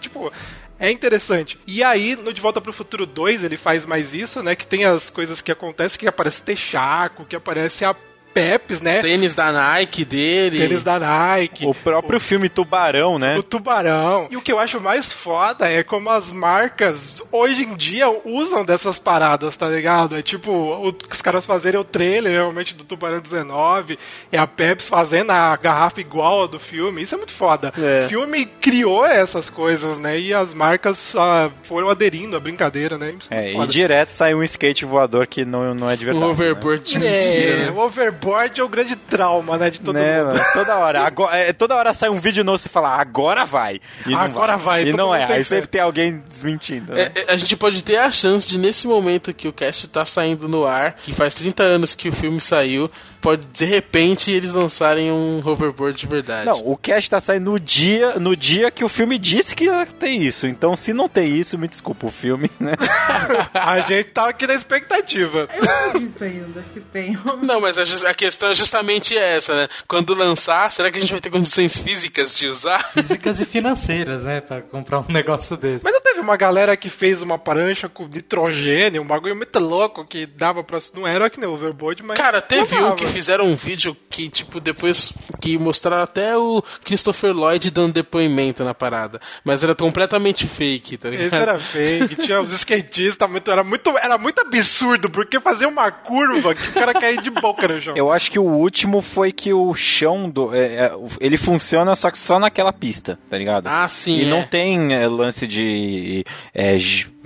tipo. É interessante. E aí, no De Volta pro Futuro 2, ele faz mais isso, né? Que tem as coisas que acontecem, que aparece Texaco, que aparece a Peps, né? Tênis da Nike dele. Tênis da Nike. O próprio filme Tubarão, né? O tubarão. E o que eu acho mais foda é como as marcas hoje em dia usam dessas paradas, tá ligado? É tipo, o- os caras fazerem o trailer realmente do Tubarão 19, é a Pepsi fazendo a garrafa igual a do filme. Isso é muito foda. É. O filme criou essas coisas, né? E as marcas ah, foram aderindo à brincadeira, né? É, e direto sai um skate voador que não, não é de O verdade. né? overboard de mentira, É, né? o overboard é o grande trauma, né, de todo né, mundo. mano? Toda hora. Agora, é, toda hora sai um vídeo novo e você fala, agora vai. E não Agora vai, E todo não é. Aí sempre tem alguém desmentindo. Né? É, é, a gente pode ter a chance de, nesse momento que o cast tá saindo no ar, que faz 30 anos que o filme saiu, pode de repente eles lançarem um hoverboard de verdade. Não, o cast tá saindo no dia, no dia que o filme disse que ia ter isso. Então, se não tem isso, me desculpa, o filme, né? A gente tá aqui na expectativa. Eu não acredito ainda que tem. Não, mas a, a questão é justamente essa, né? Quando lançar, será que a gente vai ter condições físicas de usar? Físicas e financeiras, né? Pra comprar um negócio desse. Mas não teve uma galera que fez uma prancha com nitrogênio, um bagulho muito louco que dava pra. Não era que nem o overboard, mas. Cara, teve um que fizeram um vídeo que, tipo, depois que mostraram até o Christopher Lloyd dando depoimento na parada. Mas era completamente fake, tá ligado? Esse era fake, tinha os skatistas, muito, era, muito, era muito absurdo, porque fazia uma curva que o cara caía de boca no chão. Eu acho que o último foi que o chão do. é, é, ele funciona só que só naquela pista, tá ligado? Ah, sim, E é. não tem é, lance de é,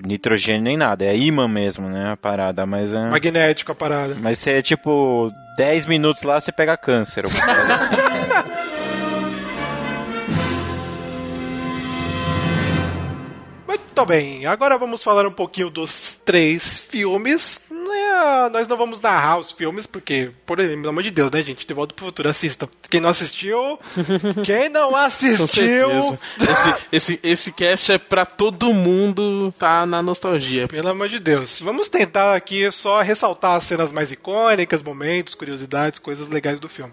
nitrogênio nem nada. É imã mesmo, né? A parada. Mas é. Magnético a parada. Mas você é tipo 10 minutos lá, você pega câncer. assim. Muito bem, agora vamos falar um pouquinho dos três filmes. Né, Nós não vamos narrar os filmes, porque, por pelo amor de Deus, né, gente? De volta pro futuro, assistam. Quem não assistiu, quem não assistiu. Esse, esse, esse cast é pra todo mundo tá na nostalgia. Pelo amor de Deus. Vamos tentar aqui só ressaltar as cenas mais icônicas, momentos, curiosidades, coisas legais do filme.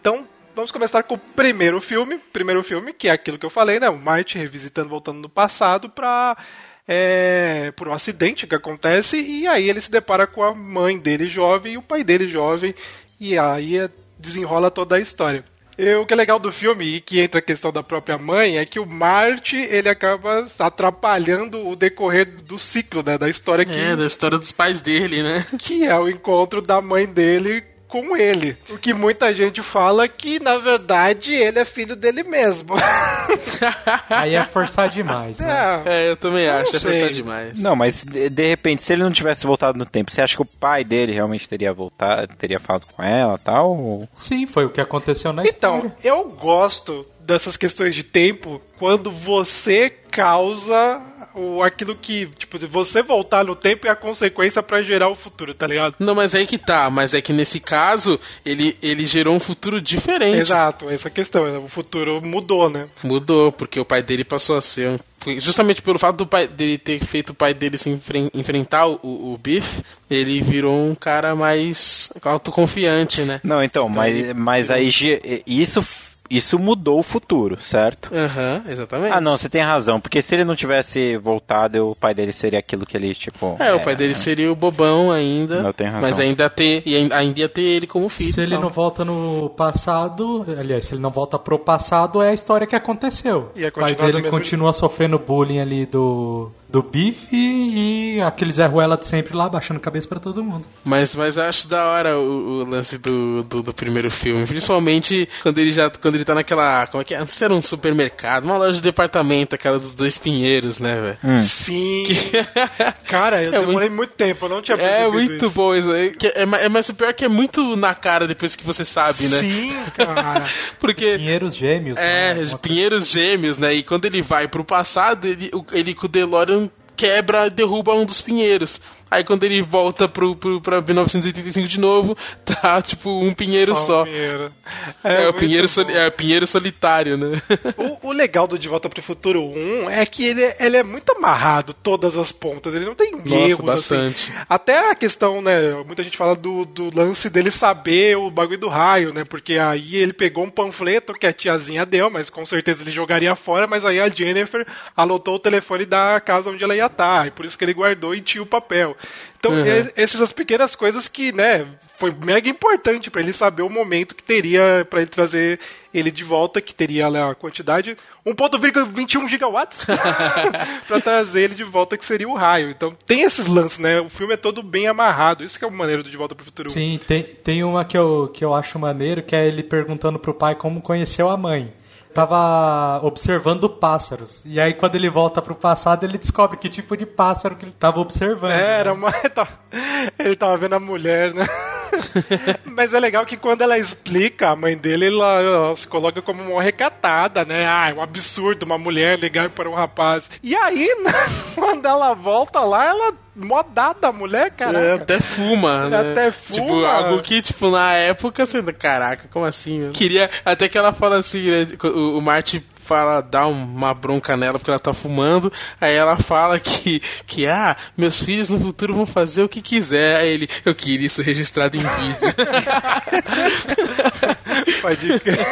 Então, vamos começar com o primeiro filme. Primeiro filme, que é aquilo que eu falei, né? O Marty revisitando, voltando no passado pra. É, por um acidente que acontece, e aí ele se depara com a mãe dele jovem e o pai dele jovem, e aí é- desenrola toda a história. E o que é legal do filme, e que entra a questão da própria mãe, é que o Marty ele acaba atrapalhando o decorrer do ciclo né, da história que, É, da história dos pais dele, né? que é o encontro da mãe dele com ele. O que muita gente fala que, na verdade, ele é filho dele mesmo. Aí é forçar demais, né? É, É, eu também acho, é forçar demais. Não, mas de, de repente, se ele não tivesse voltado no tempo, você acha que o pai dele realmente teria voltado, teria falado com ela e tal? Ou- Sim, foi o que aconteceu na Então, história. eu gosto dessas questões de tempo quando você causa o, aquilo que, tipo, você voltar no tempo é a consequência pra gerar o futuro, tá ligado? Não, mas aí que tá. Mas é que nesse caso, ele, ele gerou um futuro diferente. Exato, essa questão. O futuro mudou, né? Mudou, porque o pai dele passou a ser um. Justamente pelo fato do pai dele ter feito o pai dele se enfren- enfrentar o, o Biff, ele virou um cara mais autoconfiante, né? Não, então, mas, mas aí isso, isso mudou o futuro, certo? Aham, exatamente. Ah, não, você tem razão, porque se ele não tivesse voltado, o pai dele seria aquilo que ele, tipo... É, o pai dele seria o bobão ainda. Não, tem razão. Mas ainda ter. E ainda ia ter ele como filho. Se ele então. não volta no passado, aliás, se ele não volta pro passado, é a história que aconteceu. Ia O pai dele mesmo continua sofrendo bullying ali do, do Biff e, aquele Zé Ruela de sempre lá, baixando cabeça pra todo mundo. Mas, mas eu acho da hora o, o lance do, do, do primeiro filme. Principalmente quando ele já. Quando ele tá naquela. Como é que é? Antes era um supermercado, uma loja de departamento, aquela dos dois pinheiros, né, velho? Hum. Sim. Cara, eu É demorei muito tempo, eu não tinha É muito isso. bom isso aí. Que É, é, mas o pior é que é muito na cara depois que você sabe, né? Sim, cara. Porque. Pinheiros gêmeos. É, né? Pinheiros gêmeos, né? E quando ele vai pro passado, ele, ele com o DeLorean quebra derruba um dos pinheiros. Aí quando ele volta pro, pro, pra 1985 de novo, tá tipo um pinheiro só. um pinheiro. É, o muito pinheiro, soli- é, o pinheiro solitário, né? O, o legal do De Volta pro Futuro 1 é que ele, ele é muito amarrado, todas as pontas, ele não tem erros. bastante. Assim. Até a questão, né? Muita gente fala do, do lance dele saber o bagulho do raio, né? Porque aí ele pegou um panfleto que a tiazinha deu, mas com certeza ele jogaria fora, mas aí a Jennifer anotou o telefone da casa onde ela ia estar, e por isso que ele guardou e tinha o papel. Então, Uhum. es- essas as pequenas coisas que, né, foi mega importante pra ele saber o momento que teria pra ele trazer ele de volta, que teria lá a quantidade 1.21 gigawatts pra trazer ele de volta, que seria o raio. Então, tem esses lances, né? O filme é todo bem amarrado. Isso que é o maneiro do De Volta pro Futuro. Sim, tem, tem uma que eu, que eu acho maneiro, que é ele perguntando pro pai como conheceu a mãe. Tava observando pássaros. E aí, quando ele volta pro passado, ele descobre que tipo de pássaro que ele tava observando. É, era né? uma. Ele tava vendo a mulher, né? Mas é legal que quando ela explica, a mãe dele, ela, ela se coloca como uma recatada, né? Ah, é um absurdo uma mulher ligar para um rapaz. E aí, né, quando ela volta lá, ela modada a mulher, cara. É, até fuma, né? Até fuma. Tipo, algo que, tipo, na época, você... Caraca, como assim? meu? Queria... Até que ela fala assim, né? O, o Marty fala, dá uma bronca nela porque ela tá fumando. Aí ela fala que, que, ah, meus filhos no futuro vão fazer o que quiser. Aí ele, eu queria isso registrado em vídeo. Pode crer.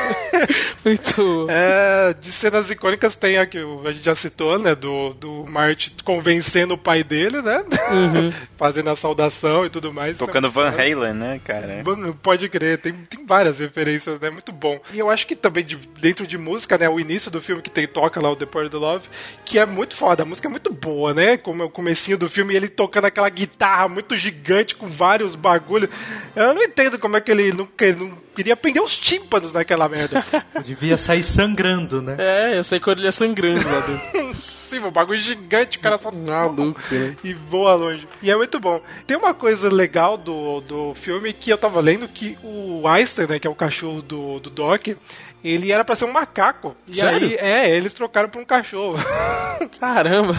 Muito... É, de cenas icônicas tem a que a gente já citou, né? Do, do Marty convencendo o pai dele, né? Fazendo a saudação e tudo mais. Tocando Van Halen, né, cara? Pode crer, tem, tem várias referências, né? Muito bom. E eu acho que também de- dentro de música, né? O início do filme que tem, toca lá o The Power of Love, que é muito foda. A música é muito boa, né? Como é o comecinho do filme, e ele tocando aquela guitarra muito gigante com vários bagulhos. Eu não entendo como é que ele não, ele não queria prender os tímpanos naquela merda. Devia sair sangrando, né? É, eu sei que a orelha sangrando lá dentro. Sim, um bagulho gigante, o cara só Maluco, né? e voa longe. E é muito bom. Tem uma coisa legal do, do filme que eu tava lendo que o Einstein, né, que é o cachorro do, do Doc, ele era pra ser um macaco. E Sério? aí, é, eles trocaram por um cachorro. Caramba.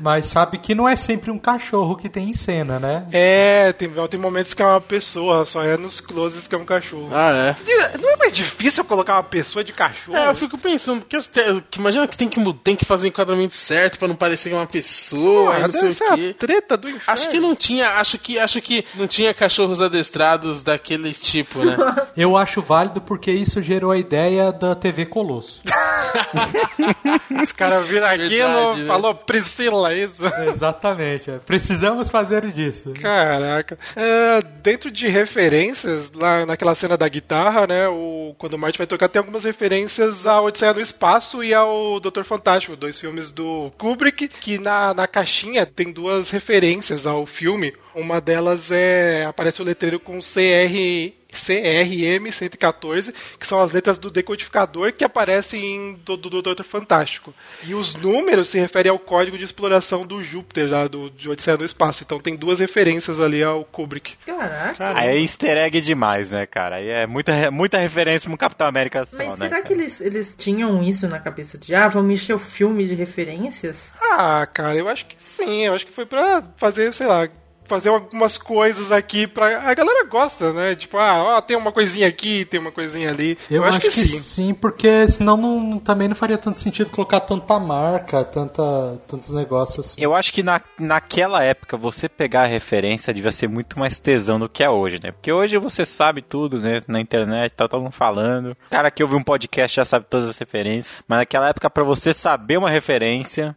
Mas sabe que não é sempre um cachorro que tem em cena, né? é, tem, tem momentos que é uma pessoa, só é nos closes que é um cachorro. Ah, é. Não é mais difícil colocar uma pessoa de cachorro? É, eu fico pensando, que, as te- que imagina que tem que, tem que fazer o enquadramento certo pra não parecer que é uma pessoa, Porra, não sei o a quê. treta do inferno. Acho que não tinha, acho que, acho que não tinha cachorros adestrados daquele tipo, né? Eu acho válido porque isso gerou a ideia da TV Colosso. Os caras viram aquilo, Verdade, né? falou Priscila, é isso? Exatamente. é. Precisamos fazer disso. Caraca. É, dentro de referências, lá naquela cena da guitarra, né? O, quando o Marty vai tocar, tem algumas referências ao Odisseia no Espaço e ao Doutor Fantástico, dois filmes do Kubrick, que na, na caixinha tem duas referências ao filme. Uma delas é. aparece o letreiro com CR. CRM 114, que são as letras do decodificador que aparecem em do, do, do Doutor Fantástico. E os números se referem ao código de exploração do Júpiter, lá do, de Odisseia no Espaço. Então tem duas referências ali ao Kubrick. Caraca. Aí é easter egg demais, né, cara? Aí é muita, muita referência pro Capitão América só, Mas né? será que eles, eles tinham isso na cabeça de, ah, vamos encher o filme de referências? Ah, cara, eu acho que sim. Eu acho que foi pra fazer, sei lá, fazer algumas coisas aqui pra. A galera gosta, né? Tipo, ah, ó, tem uma coisinha aqui, tem uma coisinha ali. Eu, acho, que, sim. porque senão não, também não faria tanto sentido colocar tanta marca, tanta, tantos negócios assim. Eu acho que na, naquela época você pegar a referência devia ser muito mais tesão do que é hoje, né? Porque hoje você sabe tudo, né? Na internet, tá todo mundo falando. O cara que ouve um podcast já sabe todas as referências. Mas naquela época, pra você saber uma referência,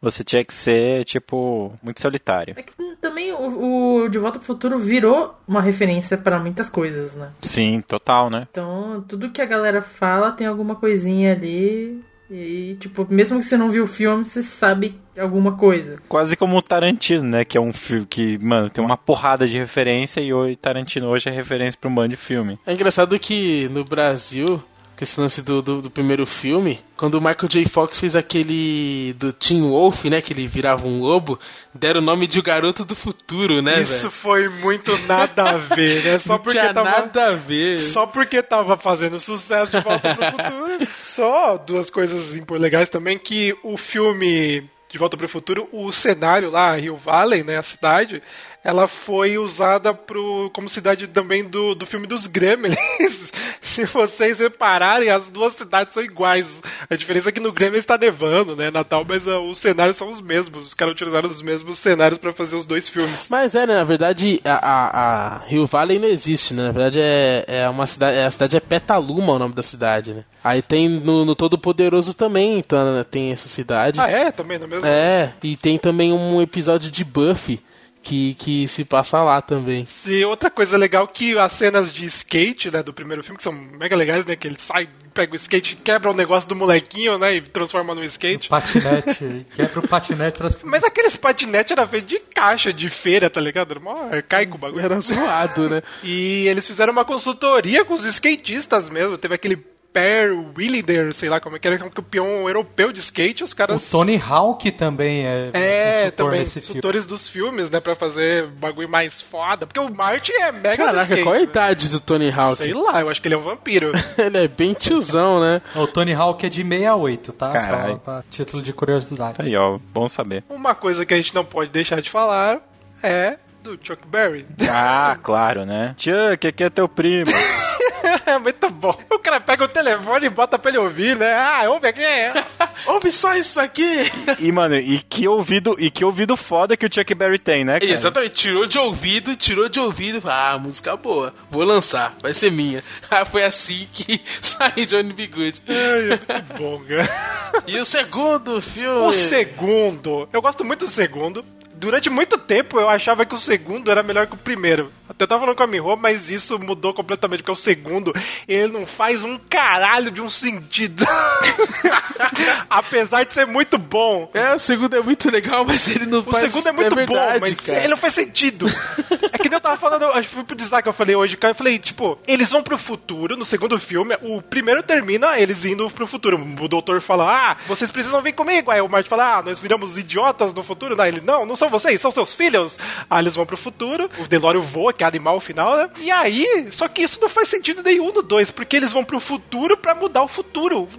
você tinha que ser, tipo, muito solitário. É que também o, o De Volta pro Futuro virou uma referência pra muitas coisas, né? Sim, total, né? Então, tudo que a galera fala tem alguma coisinha ali. E, tipo, mesmo que você não viu o filme, você sabe alguma coisa. Quase como o Tarantino, né? Que é um filme que, mano, tem uma porrada de referência e o Tarantino hoje é referência pra um bando de filme. É engraçado que no Brasil, com esse lance do, do, do primeiro filme, quando o Michael J. Fox fez aquele do Teen Wolf, né? Que ele virava um lobo, deram o nome de O Garoto do Futuro, né, Isso velho? foi muito nada a ver, né? Só porque tava. nada a ver. Só porque tava fazendo sucesso de volta pro futuro. Só duas coisas legais também, que o filme De Volta pro Futuro, o cenário lá, Rio Valley, né, a cidade, ela foi usada pro, como cidade também do, do filme dos Gremlins. Se vocês repararem, as duas cidades são iguais. A diferença é que no Gremlins está nevando, né, Natal, mas ah, os cenários são os mesmos. Os caras utilizaram os mesmos cenários para fazer os dois filmes. Mas é, né? Na verdade, a, a, a Rio Valley não existe, né? Na verdade, é, é uma cidade. é- A cidade é Petaluma, o nome da cidade, né? Aí tem no, no Todo Poderoso também, então, né, tem essa cidade. Ah, é? Também no mesmo? É, e tem também um episódio de Buffy que, que se passa lá também. E outra coisa legal que as cenas de skate, né, do primeiro filme, que são mega legais, né, que ele sai, pega o skate, quebra o negócio do molequinho, né, e transforma no skate. Patinete, quebra o patinete. transforma- Mas aqueles patinete era feito de caixa de feira, tá ligado? Era mó arcaico o bagulho. Era zoado, né? E eles fizeram uma consultoria com os skatistas mesmo. Teve aquele Per Willider, sei lá como é que era, que é um campeão europeu de skate. Os O caras. Tony Hawk também é, É, também, nesse filme. dos filmes, né, pra fazer bagulho mais foda. Porque o Marty é mega Caraca, skate, qual a né? idade do Tony Hawk? Sei lá, eu acho que ele é um vampiro. Ele é bem tiozão, né? O Tony Hawk é de 68, tá? Caralho. Só pra título de curiosidade. Aí, ó, bom saber. Uma coisa que a gente não pode deixar de falar é do Chuck Berry. Ah, claro, né? Chuck, aqui é teu primo. é muito bom. O cara pega o telefone e bota pra ele ouvir, né? Ah, ouve aqui. Ouve só isso aqui! E, mano, e que ouvido, e que ouvido foda que o Chuck Berry tem, né, cara? Exatamente, tirou de ouvido, tirou de ouvido. Ah, música boa, vou lançar, vai ser minha. Ah, foi assim que saiu Johnny B. Good. Muito bom, cara. E o segundo filme. O segundo, eu gosto muito do segundo. Durante muito tempo eu achava que o segundo era melhor que o primeiro. Até tava falando com a Miho, mas isso mudou completamente, porque o segundo, ele não faz um caralho de um sentido. Apesar de ser muito bom. É, o segundo é muito legal, mas ele não O faz segundo é muito verdade, bom, mas cara. ele não faz sentido. É que nem eu tava falando, acho que foi pro design que eu falei hoje, cara. Eu falei, tipo, eles vão pro futuro no segundo filme. O primeiro termina eles indo pro futuro. O doutor fala, ah, vocês precisam vir comigo. Aí o Marty fala, ah, nós viramos idiotas no futuro. Daí ele, não, não são vocês, são seus filhos. Aí eles vão pro futuro. O Delório voa, que é animal final, né? E aí, só que isso não faz sentido nenhum no 2, porque eles vão pro futuro pra mudar o futuro.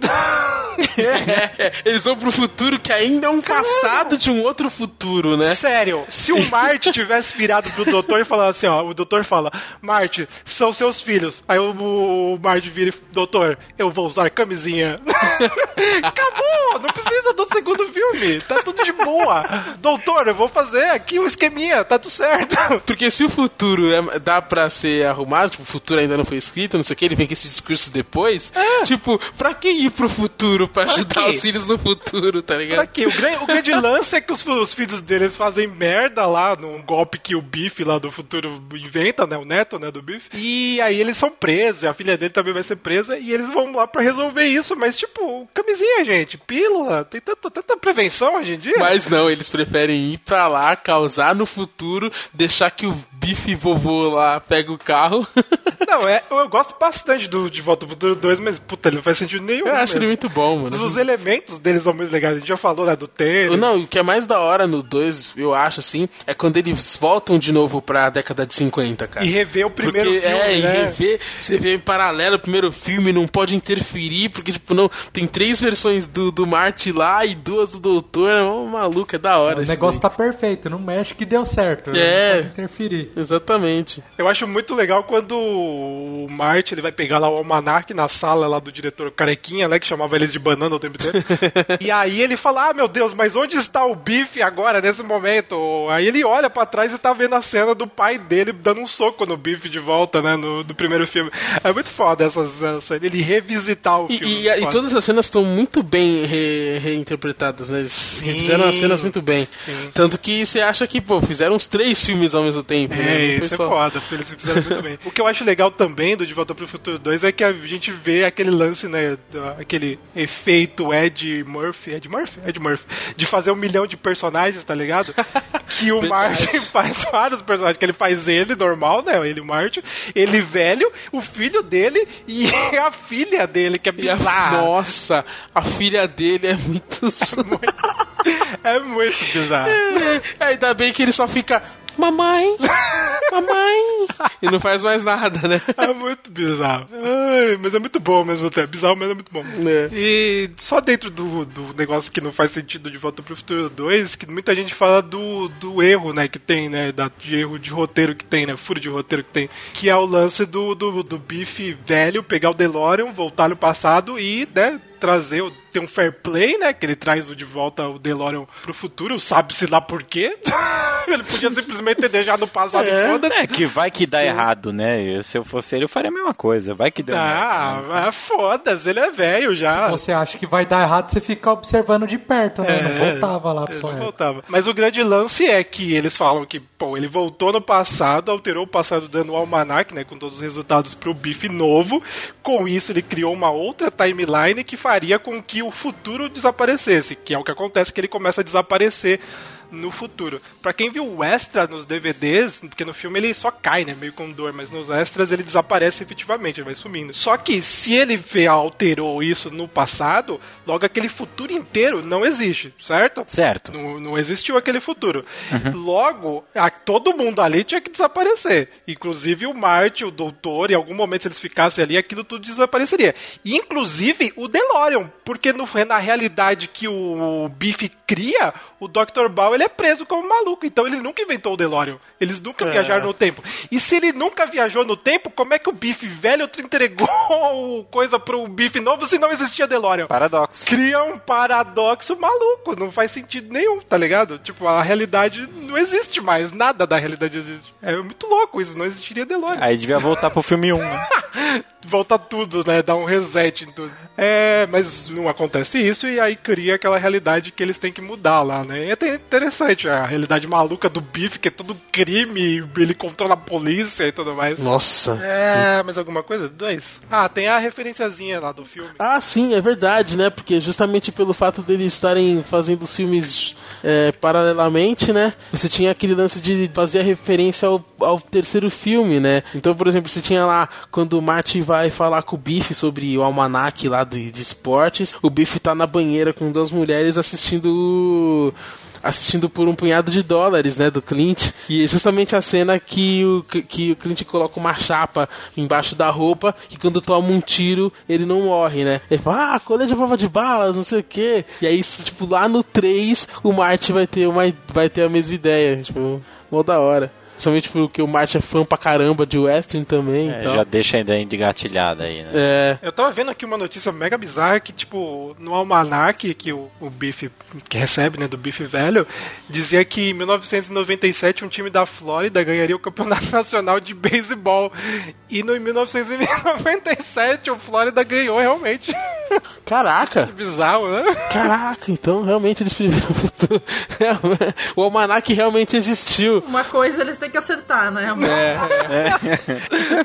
É, eles vão pro futuro que ainda é um passado de um outro futuro, né? Sério, se o Marty tivesse virado pro doutor e falado assim, ó, o doutor fala, Marty, são seus filhos. Aí o, o Marty vira e doutor, eu vou usar camisinha. Acabou, não precisa do segundo filme, tá tudo de boa. Doutor, eu vou fazer aqui um esqueminha, tá tudo certo. Porque se o futuro é- dá pra ser arrumado, tipo, o futuro ainda não foi escrito, não sei o que, ele vem com esse discurso depois, tipo, pra que ir pro futuro pra ajudar quê? os filhos no futuro, tá ligado? Aqui, o, grande, o grande lance é que os, os filhos deles fazem merda lá num golpe que o Biff lá do futuro inventa, né? O neto, né, do Biff. E aí eles são presos, a filha dele também vai ser presa, e eles vão lá pra resolver isso. Mas, tipo, camisinha, gente, pílula, tem tanta, tanta prevenção hoje em dia. Mas não, eles preferem ir pra lá, causar no futuro, deixar que o bife vovô lá pega o carro. Não, é, eu gosto bastante do De Volta ao Futuro 2, mas, puta, ele não faz sentido nenhum. Eu acho ele mesmo. muito bom, mano. Os elementos deles são muito legais. A gente já falou, né, do tênis. Não, o que é mais da hora no 2, eu acho, assim, é quando eles voltam de novo pra década de 50, cara. E rever o primeiro porque, filme, é, e né? rever, você vê em paralelo o primeiro filme, não pode interferir, porque, tipo, não, tem três versões do, do Marty lá e duas do Doutor, é uma maluca, é da hora. O negócio daí. tá perfeito, não mexe que deu certo. É. Não pode interferir. Exatamente. Eu acho muito legal quando o Marty ele vai pegar lá o almanac na sala lá do diretor Carequinha, né? Que chamava eles de banana o tempo inteiro. e aí ele fala: Ah, meu Deus, mas onde está o Biff agora, nesse momento? Aí ele olha pra trás e tá vendo a cena do pai dele dando um soco no Biff de volta, né? No, do primeiro filme. É muito foda essas, essa, ele revisitar o E, filme. e- e todas as cenas estão muito bem re- reinterpretadas, né? Eles fizeram as cenas muito bem. Tanto que você acha que, pô, fizeram uns três filmes ao mesmo tempo, né? É, foi isso é só- foda, porque eles fizeram muito bem. O que eu acho legal também do De Volta pro Futuro 2 é que a gente vê aquele lance, né, aquele efeito Ed Murphy, Ed Murphy? Ed Murphy, de fazer um milhão de personagens, tá ligado? Que o Martin faz vários personagens, que ele faz ele normal, né, ele Martin, ele velho, o filho dele e a filha dele, que é E a- bizarra. nossa, a filha dele é muito. É muito bizarro. É, Ainda bem que ele só fica. Mamãe! Mamãe! E não faz mais nada, né? É muito bizarro. Ai, mas é muito bom ao mesmo tempo. Bizarro, mas é muito bom. É. E só dentro do, do negócio que não faz sentido de Volta pro Futuro 2, que muita gente fala do, do erro, né, que tem, né, da, de erro de roteiro que tem, né, furo de roteiro que tem, que é o lance do, do, do Biff velho pegar o DeLorean, voltar no passado e, né, trazer, tem um fair play, né? Que ele traz o de volta o DeLorean pro futuro, sabe-se lá por quê. ele podia simplesmente ter deixado no passado e foda-se. É que vai que dá errado, né? Eu, se eu fosse ele, eu faria a mesma coisa. Vai que deu merda, né? Ah, ah, foda-se, ele é velho já. Se você acha que vai dar errado, você fica observando de perto, né? É, não voltava lá pra sua não voltava. Mas o grande lance é que eles falam que, pô, ele voltou no passado, alterou o passado dando o almanac, né, com todos os resultados pro Biff novo. Com isso, ele criou uma outra timeline que faria com que o futuro desaparecesse, que é o que acontece que ele começa a desaparecer no futuro. Pra quem viu o extra nos DVDs, porque no filme ele só cai, né, meio com dor, mas nos extras ele desaparece efetivamente, ele vai sumindo. Só que se ele alterou isso no passado, logo aquele futuro inteiro não existe, certo? Certo. Não, não existiu aquele futuro. Logo, a- todo mundo ali tinha que desaparecer. Inclusive o Marty, o doutor, em algum momento se eles ficassem ali, aquilo tudo desapareceria. Inclusive o DeLorean, porque no- na realidade que o Biff cria, o Dr. Baum ele é preso como maluco. Então ele nunca inventou o DeLorean. Eles nunca viajaram no tempo. E se ele nunca viajou no tempo, como é que o Biff velho entregou coisa pro Biff novo se não existia DeLorean? Paradoxo. cria um paradoxo maluco, não faz sentido nenhum, tá ligado? Tipo, a realidade não existe mais, nada da realidade existe. É muito louco isso, não existiria DeLorean. Aí devia voltar pro filme 1, né? Volta tudo, né? Dá um reset em tudo. É, mas não acontece isso e aí cria aquela realidade que eles têm que mudar lá, né? E é até interessante a realidade maluca do Biff, que é tudo crime, ele controla a polícia e tudo mais. Nossa. É, mas alguma coisa? Dois. Ah, tem a referenciazinha lá do filme. Ah, sim, é verdade, né? Porque justamente pelo fato deles estarem fazendo os filmes é, paralelamente, né? Você tinha aquele lance de fazer a referência ao, ao terceiro filme, né? Então, por exemplo, você tinha lá quando o Marty vai falar com o Biff sobre o almanac lá de, de esportes, o Biff tá na banheira com duas mulheres assistindo assistindo por um punhado de dólares, né, do Clint. E é justamente a cena que o, que o Clint coloca uma chapa embaixo da roupa, que quando toma um tiro, ele não morre, né? Ele fala, ah, colete prova de balas, não sei o quê. E aí, tipo, lá no 3, o Marty vai ter, uma, vai ter a mesma ideia. Tipo, mó da hora. Principalmente porque o Marty é fã pra caramba de Western também. É, então. já deixa a ideia de gatilhada aí, né? É. Eu tava vendo aqui uma notícia mega bizarra que, tipo, no almanac que o, o Biff que recebe, né, do Biff velho, dizia que em 1997 um time da Flórida ganharia o campeonato nacional de beisebol. E no, em 1997 o Flórida ganhou realmente. Caraca! Bizarro, né? Caraca, então realmente eles previram o futuro. O almanac realmente existiu. Uma coisa eles têm que acertar, né?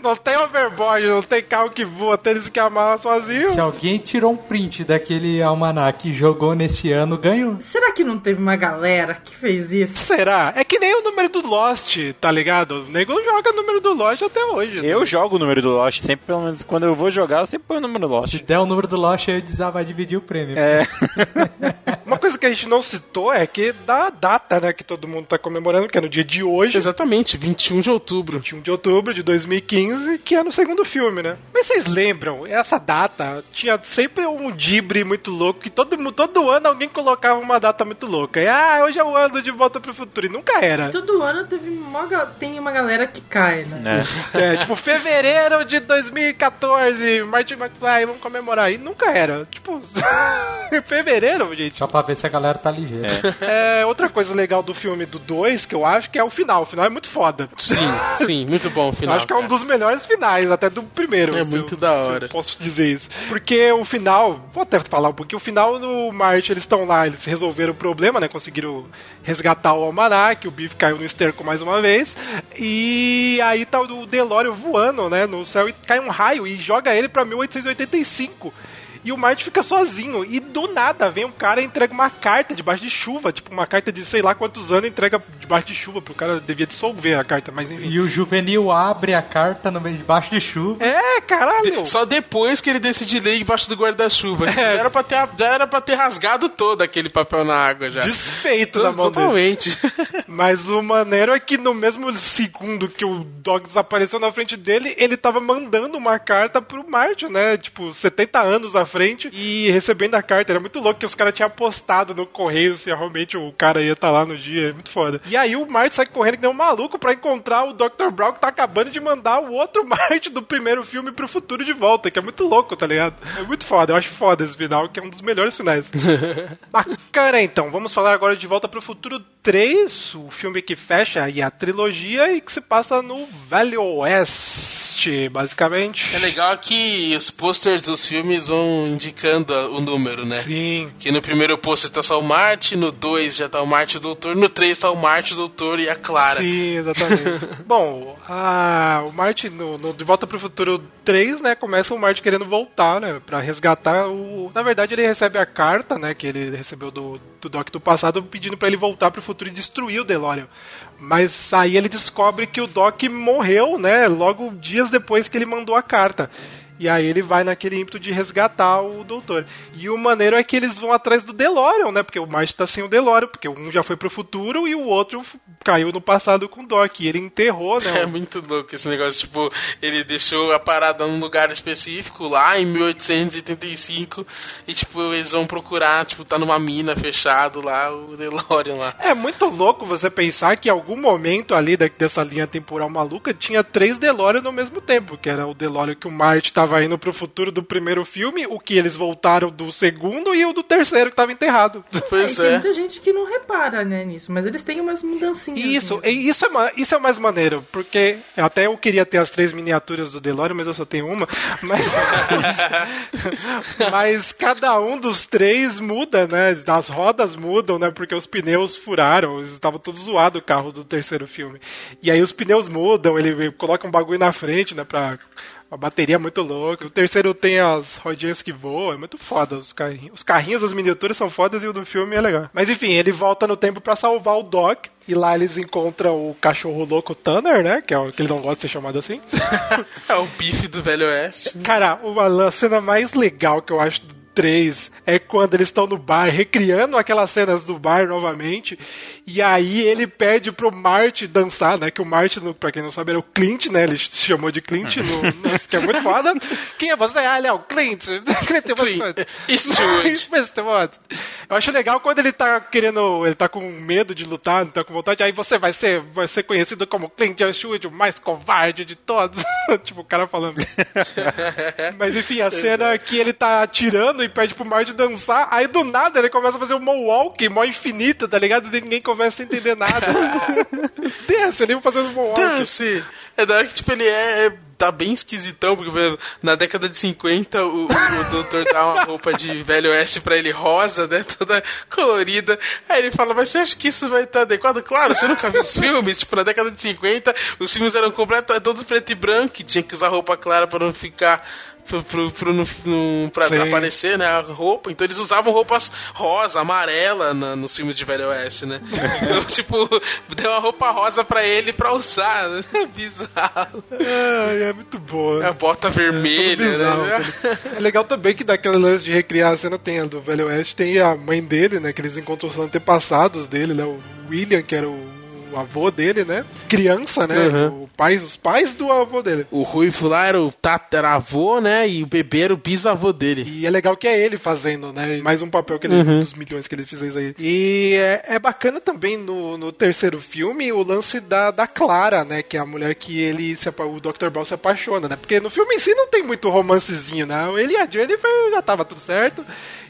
Não tem overboard, não tem carro que voa, tênis que amala sozinho. Se alguém tirou um print daquele almanac e jogou nesse ano, ganhou. Será que não teve uma galera que fez isso? Será? É que nem o número do Lost, tá ligado? O nego joga o número do Lost até hoje. né? Eu jogo o número do Lost, sempre, pelo menos, quando eu vou jogar, eu sempre ponho o número do Lost. Se der o número do Lost, aí diz, ah, vai dividir o prêmio. É. Uma coisa que a gente não citou é que da data, né, que todo mundo tá comemorando, que é no dia de hoje, Exatamente, 21 de outubro. 21 de outubro de 2015, que é no segundo filme, né? Mas vocês lembram, essa data tinha sempre um dibre muito louco, que todo, todo ano alguém colocava uma data muito louca. E, ah, hoje é o ano de Volta pro Futuro, e nunca era. Todo ano teve uma, tem uma galera que cai, né? É. É, tipo, fevereiro de 2014, Martin McFly, vamos comemorar. E nunca era. Tipo, fevereiro, gente. Só pra ver se a galera tá ligeira. É, outra coisa legal do filme do 2, que eu acho que é o final. O final é muito foda. Sim, sim, muito bom o Eu final. acho que é um dos melhores finais, até do primeiro. É muito eu- da eu hora. posso dizer isso. Porque o final, vou até falar um pouquinho, o final no March, eles estão lá, eles resolveram o problema, né? Conseguiram resgatar o Almanac, o Biff caiu no esterco mais uma vez. E aí tá o DeLorean voando, né, no céu e cai um raio e joga ele pra 1885. E o Marty fica sozinho. E do nada vem um cara e entrega uma carta debaixo de chuva. Tipo, uma carta de sei lá quantos anos entrega debaixo de chuva. Pro cara devia dissolver a carta, mas enfim. E o juvenil abre a carta no meio debaixo de chuva. É, caralho. Só depois que ele decide ler embaixo do guarda-chuva. Já, era pra ter, já era pra ter rasgado todo aquele papel na água já. Desfeito da mão. Totalmente. Mas o maneiro é que no mesmo segundo que o Dog desapareceu na frente dele, ele tava mandando uma carta pro Martin, né? Tipo, 70 anos à frente e recebendo a carta. Era muito louco que os caras tinham apostado no correio se realmente o cara ia estar lá no dia. É muito foda. E aí o Marty sai correndo que nem um maluco pra encontrar o Dr. Brown que tá acabando de mandar o outro Marty do primeiro filme pro futuro de volta, que é muito louco, tá ligado? É muito foda. Eu acho foda esse final, que é um dos melhores finais. Bacana, então. Vamos falar agora de Volta pro Futuro 3, o filme que fecha aí a trilogia e que se passa no Velho Oeste, basicamente. É legal que os posters dos filmes vão indicando o número, né? Sim. Que no primeiro pôster tá só o Marte, no 2 já tá o Marte e o Doutor, no 3 tá o Marte, o Doutor e a Clara. Sim, exatamente. Bom, a, o Marty, no, no De Volta pro Futuro 3, né, começa o Marty querendo voltar, né, pra resgatar o... Na verdade, ele recebe a carta, né, que ele recebeu do, do Doc do passado, pedindo pra ele voltar pro futuro e destruir o DeLorean. Mas aí ele descobre que o Doc morreu, né, logo dias depois que ele mandou a carta. E aí ele vai naquele ímpeto de resgatar o doutor. E o maneiro é que eles vão atrás do DeLorean, né? Porque o Marty tá sem o DeLorean, porque um já foi pro futuro e o outro caiu no passado com o Doc. E ele enterrou, né? É muito louco esse negócio, tipo, ele deixou a parada num lugar específico lá em 1885 e tipo, eles vão procurar, tipo, tá numa mina fechado lá, o DeLorean lá. É muito louco você pensar que em algum momento ali da- dessa linha temporal maluca tinha três DeLorean no mesmo tempo, que era o DeLorean que o Marty tava indo pro futuro do primeiro filme, o que eles voltaram do segundo e o do terceiro que tava enterrado. Pois e tem é. muita gente que não repara, né, nisso, mas eles têm umas mudancinhas. Isso, mesmo. e isso é, isso é o mais maneiro, porque até eu queria ter as três miniaturas do DeLorean, mas eu só tenho uma. Mas, mas cada um dos três muda, né? As rodas mudam, né? Porque os pneus furaram, estava todo zoado o carro do terceiro filme. E aí os pneus mudam, ele coloca um bagulho na frente, né? Pra uma bateria muito louca. O terceiro tem as rodinhas que voam, é muito foda os carrinhos. Os carrinhos das miniaturas são fodas e o do filme é legal. Mas enfim, ele volta no tempo pra salvar o Doc. E lá eles encontram o cachorro louco Tanner, né? Que é o que ele não gosta de ser chamado assim. É o bife do Velho Oeste. Cara, uma a cena mais legal que eu acho do 3 é quando eles estão no bar, recriando aquelas cenas do bar novamente. E aí ele pede pro Marty dançar, né? Que o Marty, no- pra quem não sabe, era o Clint, né? Ele se chamou de Clint, no, no- que é muito foda. Quem é você? Ah, ele é o Clint. Clint Eastwood. Eu acho legal quando ele tá querendo, ele tá com medo de lutar, não tá com vontade, aí você vai ser, vai ser conhecido como Clint Eastwood, o mais covarde de todos. tipo, o cara falando. Mas enfim, a cena que ele tá atirando e pede pro Marty dançar, aí do nada ele começa a fazer um moonwalk, mó infinito, tá ligado? E ninguém começa a entender nada. Desce, ele fazendo um moonwalk. Dance! É da hora que, tipo, ele é, é- tá bem esquisitão, porque exemplo, na década de 50 o, o, doutor dá uma roupa de velho oeste pra ele rosa, né? Toda colorida. Aí ele fala, mas você acha que isso vai estar adequado? Claro, você nunca viu os filmes? Tipo, na década de 50, os filmes eram completos, todos preto e branco, e tinha que usar roupa clara pra não ficar. Pro, pro, pro, não- pra Sim. aparecer, né, a roupa. Então eles usavam roupas rosa, amarela na- nos filmes de Velho Oeste, né? Então, tipo, deu uma roupa rosa pra ele pra usar. né? É bizarro. Ai, é muito boa. A bota vermelha, Tudo bizarro, né? É legal também que daquele lance de recriar a cena tem a do Velho Oeste, tem a mãe dele, né? Que eles encontram os antepassados dele, né? O William, que era o, o avô dele, né? Criança, né? Uhum. O pais, os pais do avô dele. O Ruivo lá era o tataravô, né? E o bebê era o bisavô dele. E é legal que é ele fazendo, né? Mais um papel que ele, Uhum. um dos milhões que ele fez aí. E é, é bacana também no, no terceiro filme o lance da, da Clara, né? Que é a mulher que ele se, o Dr. Bell se apaixona, né? Porque no filme em si não tem muito romancezinho, né? Ele e a Jennifer já tava tudo certo.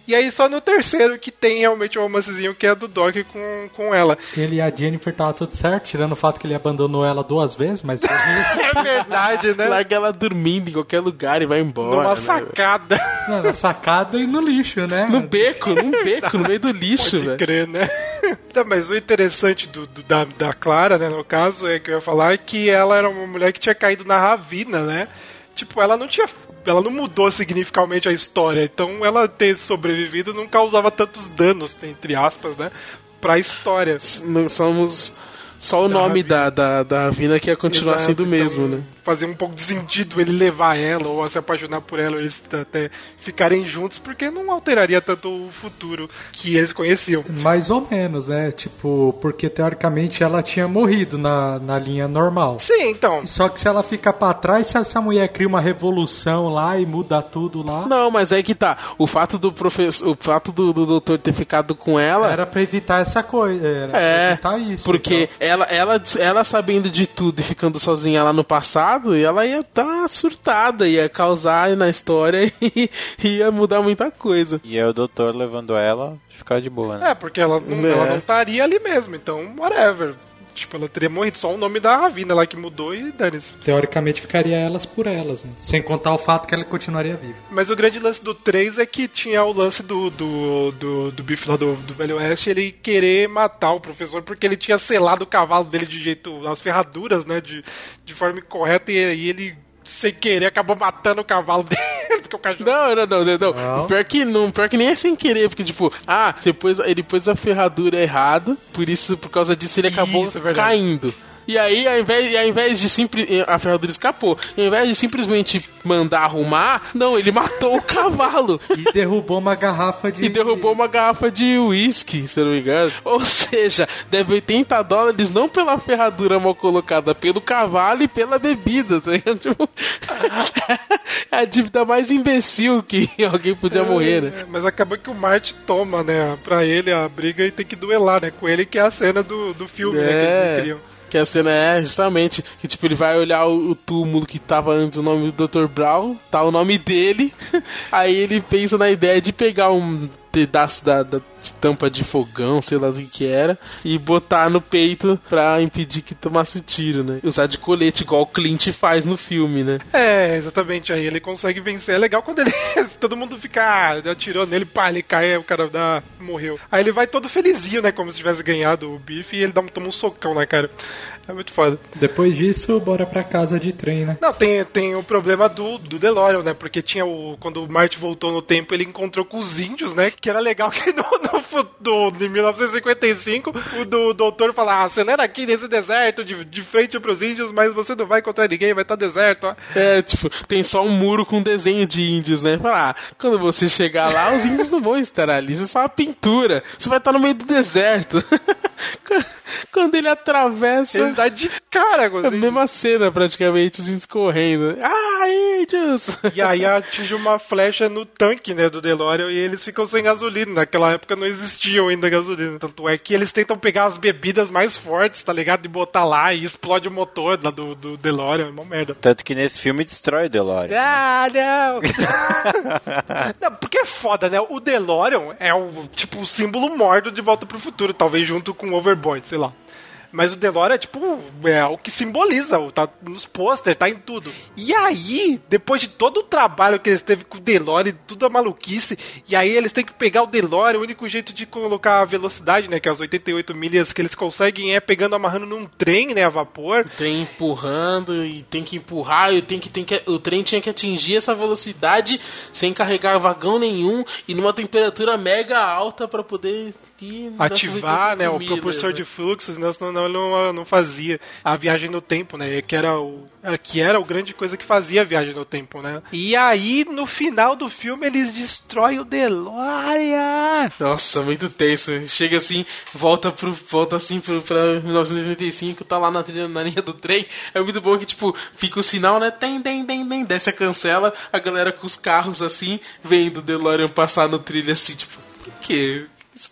E aí só no terceiro que tem realmente o romancezinho que é do Doc com, com ela. Ele e a Jennifer tava tudo certo, tirando o fato que ele abandonou ela duas vezes, mas. É verdade, né? Larga ela dormindo em qualquer lugar e vai embora. Numa né? sacada. Não, na sacada e no lixo, né? No beco, num beco, no meio do lixo, Pode velho. crer, né? Tá, mas o interessante do, do- da, da Clara, né, no caso, é que eu ia falar é que ela era uma mulher que tinha caído na ravina, né? Tipo, ela não tinha. Ela não mudou significativamente a história. Então ela ter sobrevivido não causava tantos danos, entre aspas, né? Pra história. Não somos Só o nome da, da, da Ravina que ia continuar Exato, sendo o então, mesmo, né? Fazer um pouco de sentido ele levar ela ou se apaixonar por ela, ou eles até ficarem juntos, porque não alteraria tanto o futuro que eles conheciam. Mais ou menos, né? Tipo, porque teoricamente ela tinha morrido na, na linha normal. Sim, então. Só que se ela fica pra trás, se essa mulher cria uma revolução lá e muda tudo lá. Não, mas é que tá. O fato do professor. O fato do, do doutor ter ficado com ela. Era pra evitar essa coisa. Era pra É, evitar isso. porque então. Ela, ela, ela sabendo de tudo e ficando sozinha lá no passado, ela ia estar surtada, ia causar na história e ia mudar muita coisa. E aí o doutor levando ela ficar de boa, né? É, porque ela não, É. ela não estaria ali mesmo, então, whatever. Tipo, ela teria morrido, só o nome da Ravina lá que mudou e dane-se. Teoricamente ficaria elas por elas, né? Sem contar o fato que ela continuaria viva. Mas o grande lance do 3 é que tinha o lance do, do, do, do bife lá do, do Velho Oeste, ele querer matar o professor porque ele tinha selado o cavalo dele de jeito, as ferraduras, né, de, de forma incorreta e aí ele, sem querer, acabou matando o cavalo dele. Porque o cachorro... Não, não, não, não, não. Não. Pior que não, pior que nem é sem querer, porque tipo, ah, você pôs, ele pôs a ferradura errado, por isso, por causa disso ele acabou Isso, é caindo. E aí, ao invés, ao invés de simplesmente. A ferradura escapou. E ao invés de simplesmente mandar arrumar, não, ele matou o cavalo. E derrubou uma garrafa de. E derrubou uma garrafa de uísque, se eu não me engano. Ou seja, deve 80 dólares não pela ferradura mal colocada, pelo cavalo e pela bebida, tá ligado? Tipo, é a dívida mais imbecil que alguém podia morrer, né? É, mas acabou que o Marty toma, né, pra ele a briga e tem que duelar, né, com ele, que é a cena do, do filme, né, que eles É. criam. Que a cena é justamente que, tipo, ele vai olhar o, o túmulo que tava antes o nome do Dr. Brown, tá o nome dele, aí ele pensa na ideia de pegar um pedaço da, da tampa de fogão, sei lá do que era, e botar no peito pra impedir que tomasse o tiro, né? Usar de colete, igual o Clint faz no filme, né? É, exatamente, aí ele consegue vencer. É legal quando ele. todo mundo fica. Ah, atirou nele, pá, ele cai, o cara dá, morreu. Aí ele vai todo felizinho, né? Como se tivesse ganhado o bife e ele dá, um- toma um socão na cara. É muito foda. Depois disso, bora pra casa de trem, né? Não, tem, tem o problema do, do DeLorean, né? Porque tinha o. Quando o Marty voltou no tempo, ele encontrou com os índios, né? Que era legal que no, no futuro, de 1955, o do doutor fala: ah, acelera aqui nesse deserto, de, de frente pros índios, mas você não vai encontrar ninguém, vai estar deserto, ó. É, tipo, tem só um muro com desenho de índios, né? Fala, ah, quando você chegar lá, os índios não vão estar ali, isso é só uma pintura. Você vai estar no meio do deserto. quando ele atravessa. Ele dá de cara com É a mesma cena, praticamente, os índios correndo. Ah, índios! E aí atinge uma flecha no tanque, né, do DeLorean e eles ficam sem gasolina. Naquela época não existia ainda gasolina. Tanto é que eles tentam pegar as bebidas mais fortes, tá ligado? E botar lá e explode o motor lá do, do DeLorean. É uma merda. Tanto que nesse filme destrói o DeLorean. Ah, não! não, porque é foda, né? O DeLorean é o, tipo, o símbolo morto de Volta pro Futuro, talvez junto com o Overboard, sei lá. Mas o DeLorean é tipo, é o que simboliza, o- tá nos pôster, tá em tudo. E aí, depois de todo o trabalho que eles teve com o DeLorean, tudo a maluquice, e aí eles têm que pegar o DeLorean, o único jeito de colocar a velocidade, né, que é as 88 milhas que eles conseguem é pegando, amarrando num trem, né, a vapor. Trem empurrando e tem que empurrar, e tem que, tem que, o trem tinha que atingir essa velocidade sem carregar vagão nenhum e numa temperatura mega alta pra poder ativar, 88 né, o propulsor de fluxos, né, senão não, ele não, não fazia a viagem no tempo, né, que era o era- que era o grande coisa que fazia a viagem no tempo, né. E aí no final do filme eles destroem o DeLorean. Nossa, muito tenso. Chega assim, volta pro. Volta assim pro, pra 1985, tá lá na, trilha, na linha do trem. É muito bom que, tipo, fica o sinal, né? Tem, tem, tem, tem. Desce a cancela, a galera com os carros assim, vendo o DeLorean passar no trilho assim, tipo, por quê?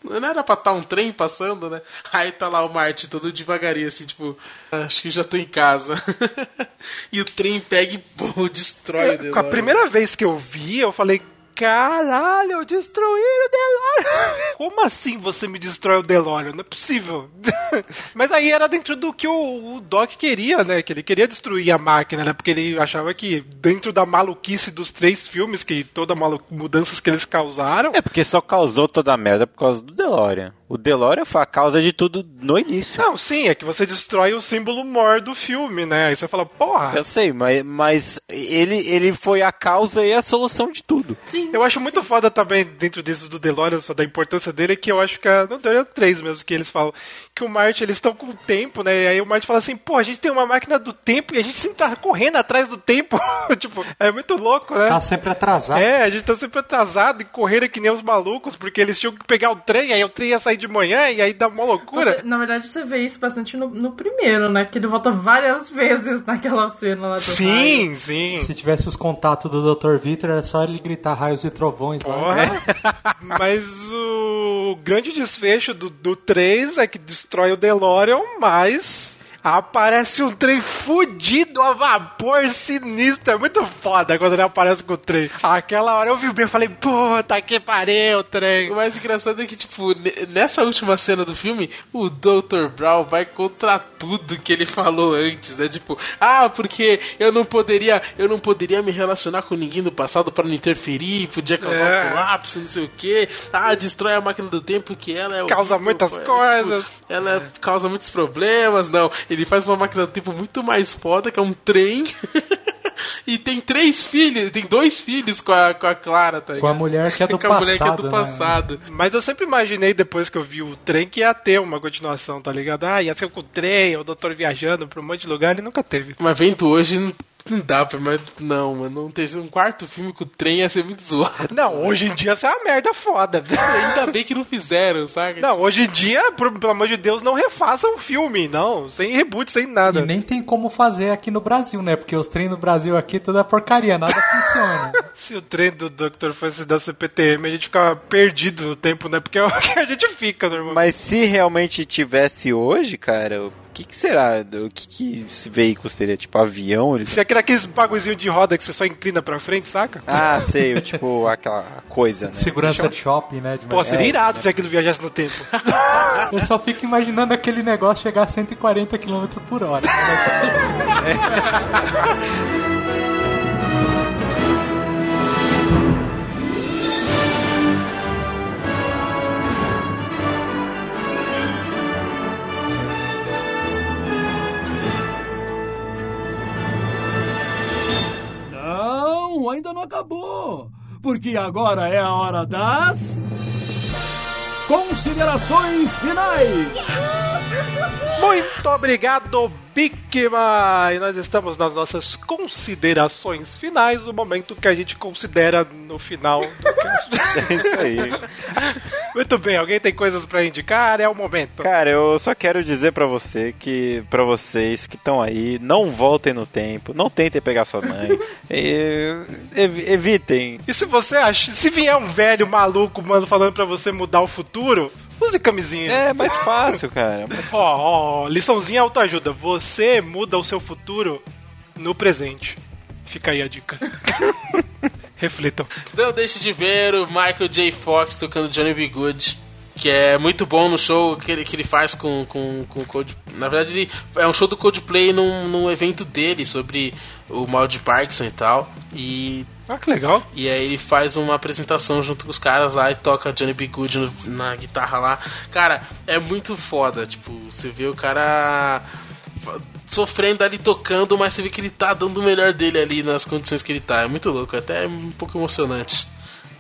Não era pra estar um trem passando, né? Aí tá lá o Marty todo devagarinho, assim, tipo, "Ah, acho que já tô em casa. e o trem pega e pô, destrói o Com a primeira vez que eu vi, eu falei, caralho, eu destruí o DeLorean. Como assim você me destrói o DeLorean? Não é possível. Mas aí era dentro do que o, o Doc queria, né? Que ele queria destruir a máquina, né? Porque ele achava que dentro da maluquice dos três filmes, que toda malu mudanças que eles causaram, É porque só causou toda a merda por causa do DeLorean. O DeLorean foi a causa de tudo no início. Não, sim, é que você destrói o símbolo mor do filme, né? Aí você fala, porra. Eu sei, mas, mas ele, ele foi a causa e a solução de tudo. Sim. Eu acho muito foda também, dentro disso do DeLorean, só da importância dele, que eu acho que é. Não, é três mesmo que eles falam. Que o Marty, eles estão com o tempo, né? E aí o Marty fala assim, pô, a gente tem uma máquina do tempo e a gente sempre tá correndo atrás do tempo. tipo, é muito louco, né? Tá sempre atrasado. É, a gente tá sempre atrasado e correndo que nem os malucos, porque eles tinham que pegar o trem, aí o trem ia sair de manhã e aí dá uma loucura. Você- na verdade, você vê isso bastante no, no primeiro, né? Que ele volta várias vezes naquela cena lá do raio. Sim, sim. Se tivesse os contatos do Dr. Victor, era só ele gritar raios e trovões lá. Porra. Mas o grande desfecho do, do 3 é que destrói o DeLorean, mas aparece um trem fudido a vapor sinistro. É muito foda quando ele aparece com o trem. Aquela hora eu vi bem e falei, puta que pariu, trem. O mais engraçado é que, tipo, ne- nessa última cena do filme, o Dr. Brown vai contra tudo que ele falou antes. É tipo, ah, porque eu não poderia, eu não poderia me relacionar com ninguém do passado para não interferir, podia causar É. um colapso, não sei o quê. Ah, destrói a máquina do tempo que ela é Causa horrível, muitas é, tipo, coisas. ela causa muitos problemas. Não, ele faz uma máquina do tempo muito mais foda, que é um trem. E tem três filhos, tem dois filhos com a, com a Clara, tá Com a ligado? mulher que é do com a mulher que é do passado, né? passado. Mas eu sempre imaginei, depois que eu vi o trem, que ia ter uma continuação, tá ligado? Ah, ia ser com o trem, o doutor viajando pra um monte de lugar e nunca teve. Mas vendo hoje não, dá pra. Mas não, mano. Não ter um quarto filme com o trem ia ser muito zoado. Não, hoje em dia isso é uma merda foda. Ainda bem que não fizeram, sabe? Não, hoje em dia, por- pelo amor de Deus, não refaçam o filme, não. Sem reboot, sem nada. E nem tem como fazer aqui no Brasil, né? Porque os trem no Brasil aqui tudo é porcaria, nada funciona. Se o trem do Dr. fosse da CPTM, a gente ficava perdido no tempo, né? Porque é o que a gente fica normalmente. Mas se realmente tivesse hoje, cara, que, que será? O que, que esse veículo seria? Tipo avião? Eles... Se aquele aqueles bagulhozinho de roda que você só inclina pra frente, saca? Ah, sei, tipo aquela coisa, né? Segurança de shopping, né? De Pô, seria É, irado se aquilo viajasse no tempo. Eu só fico imaginando aquele negócio chegar a 140 km por hora. Não, ainda não acabou. Porque agora é a hora das. Considerações finais! Muito obrigado, Bigma! E nós estamos nas nossas considerações finais, o momento que a gente considera no final do cast. É isso aí. Muito bem, alguém tem coisas pra indicar? É o momento. Cara, eu só quero dizer pra você que, pra vocês que estão aí, não voltem no tempo, não tentem pegar sua mãe, e, ev- evitem. E se você acha, se vier um velho maluco mano, falando pra você mudar o futuro, use camisinha. É mais fácil, cara. Ó, ó, liçãozinha autoajuda. Você muda o seu futuro no presente. Fica aí a dica. Reflitam. Não deixe de ver o Michael J. Fox tocando Johnny B. Good. Que é muito bom no show que ele, que ele faz com, com, com o. Na verdade, ele, é um show do Coldplay num, num evento dele sobre o mal de Parkinson e tal. E Ah, que legal. E aí ele faz uma apresentação junto com os caras lá e toca Johnny B. Good no- na guitarra lá. Cara, é muito foda. Tipo, você vê o cara sofrendo ali tocando, mas você vê que ele tá dando o melhor dele ali nas condições que ele tá. É muito louco, até um pouco emocionante.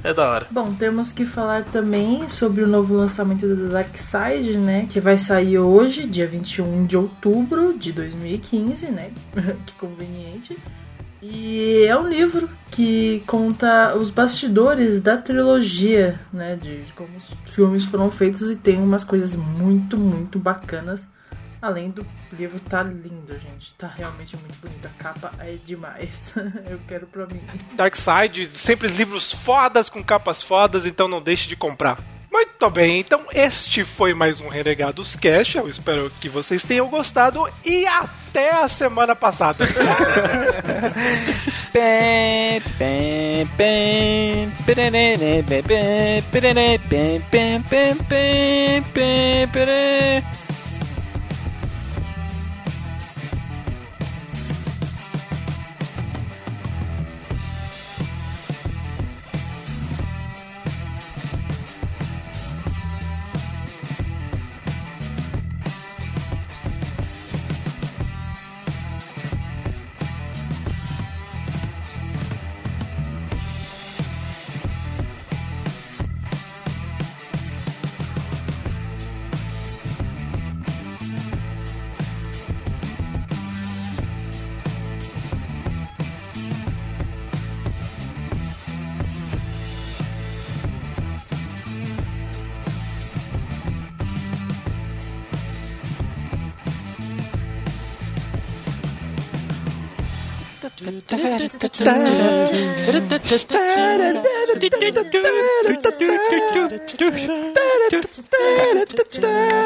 É da hora. Bom, temos que falar também sobre o novo lançamento do Dark Side, né? Que vai sair hoje, dia 21 de outubro de 2015, né? que conveniente. E é um livro que conta os bastidores da trilogia, né? De, de como os filmes foram feitos e tem umas coisas muito, muito bacanas. Além do livro tá lindo, gente. Tá realmente muito bonito. A capa é demais. Eu quero pra mim. Dark Side, sempre livros fodas com capas fodas, então não deixe de comprar. Muito bem, então este foi mais um Renegados Cash. Eu espero que vocês tenham gostado e até a semana passada.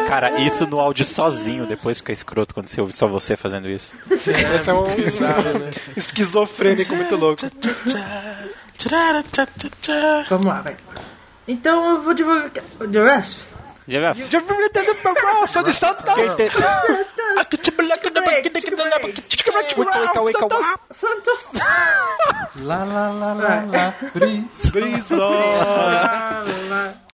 Cara, isso no áudio sozinho, depois fica escroto quando você ouve só você fazendo isso. Esse é um esquizofrênico muito louco. Vamos lá, vai. Então eu vou divulgar. The rest. Sou de Santos. Santos. Lá, lá, lá, lá, lá. Brisa. Brisa.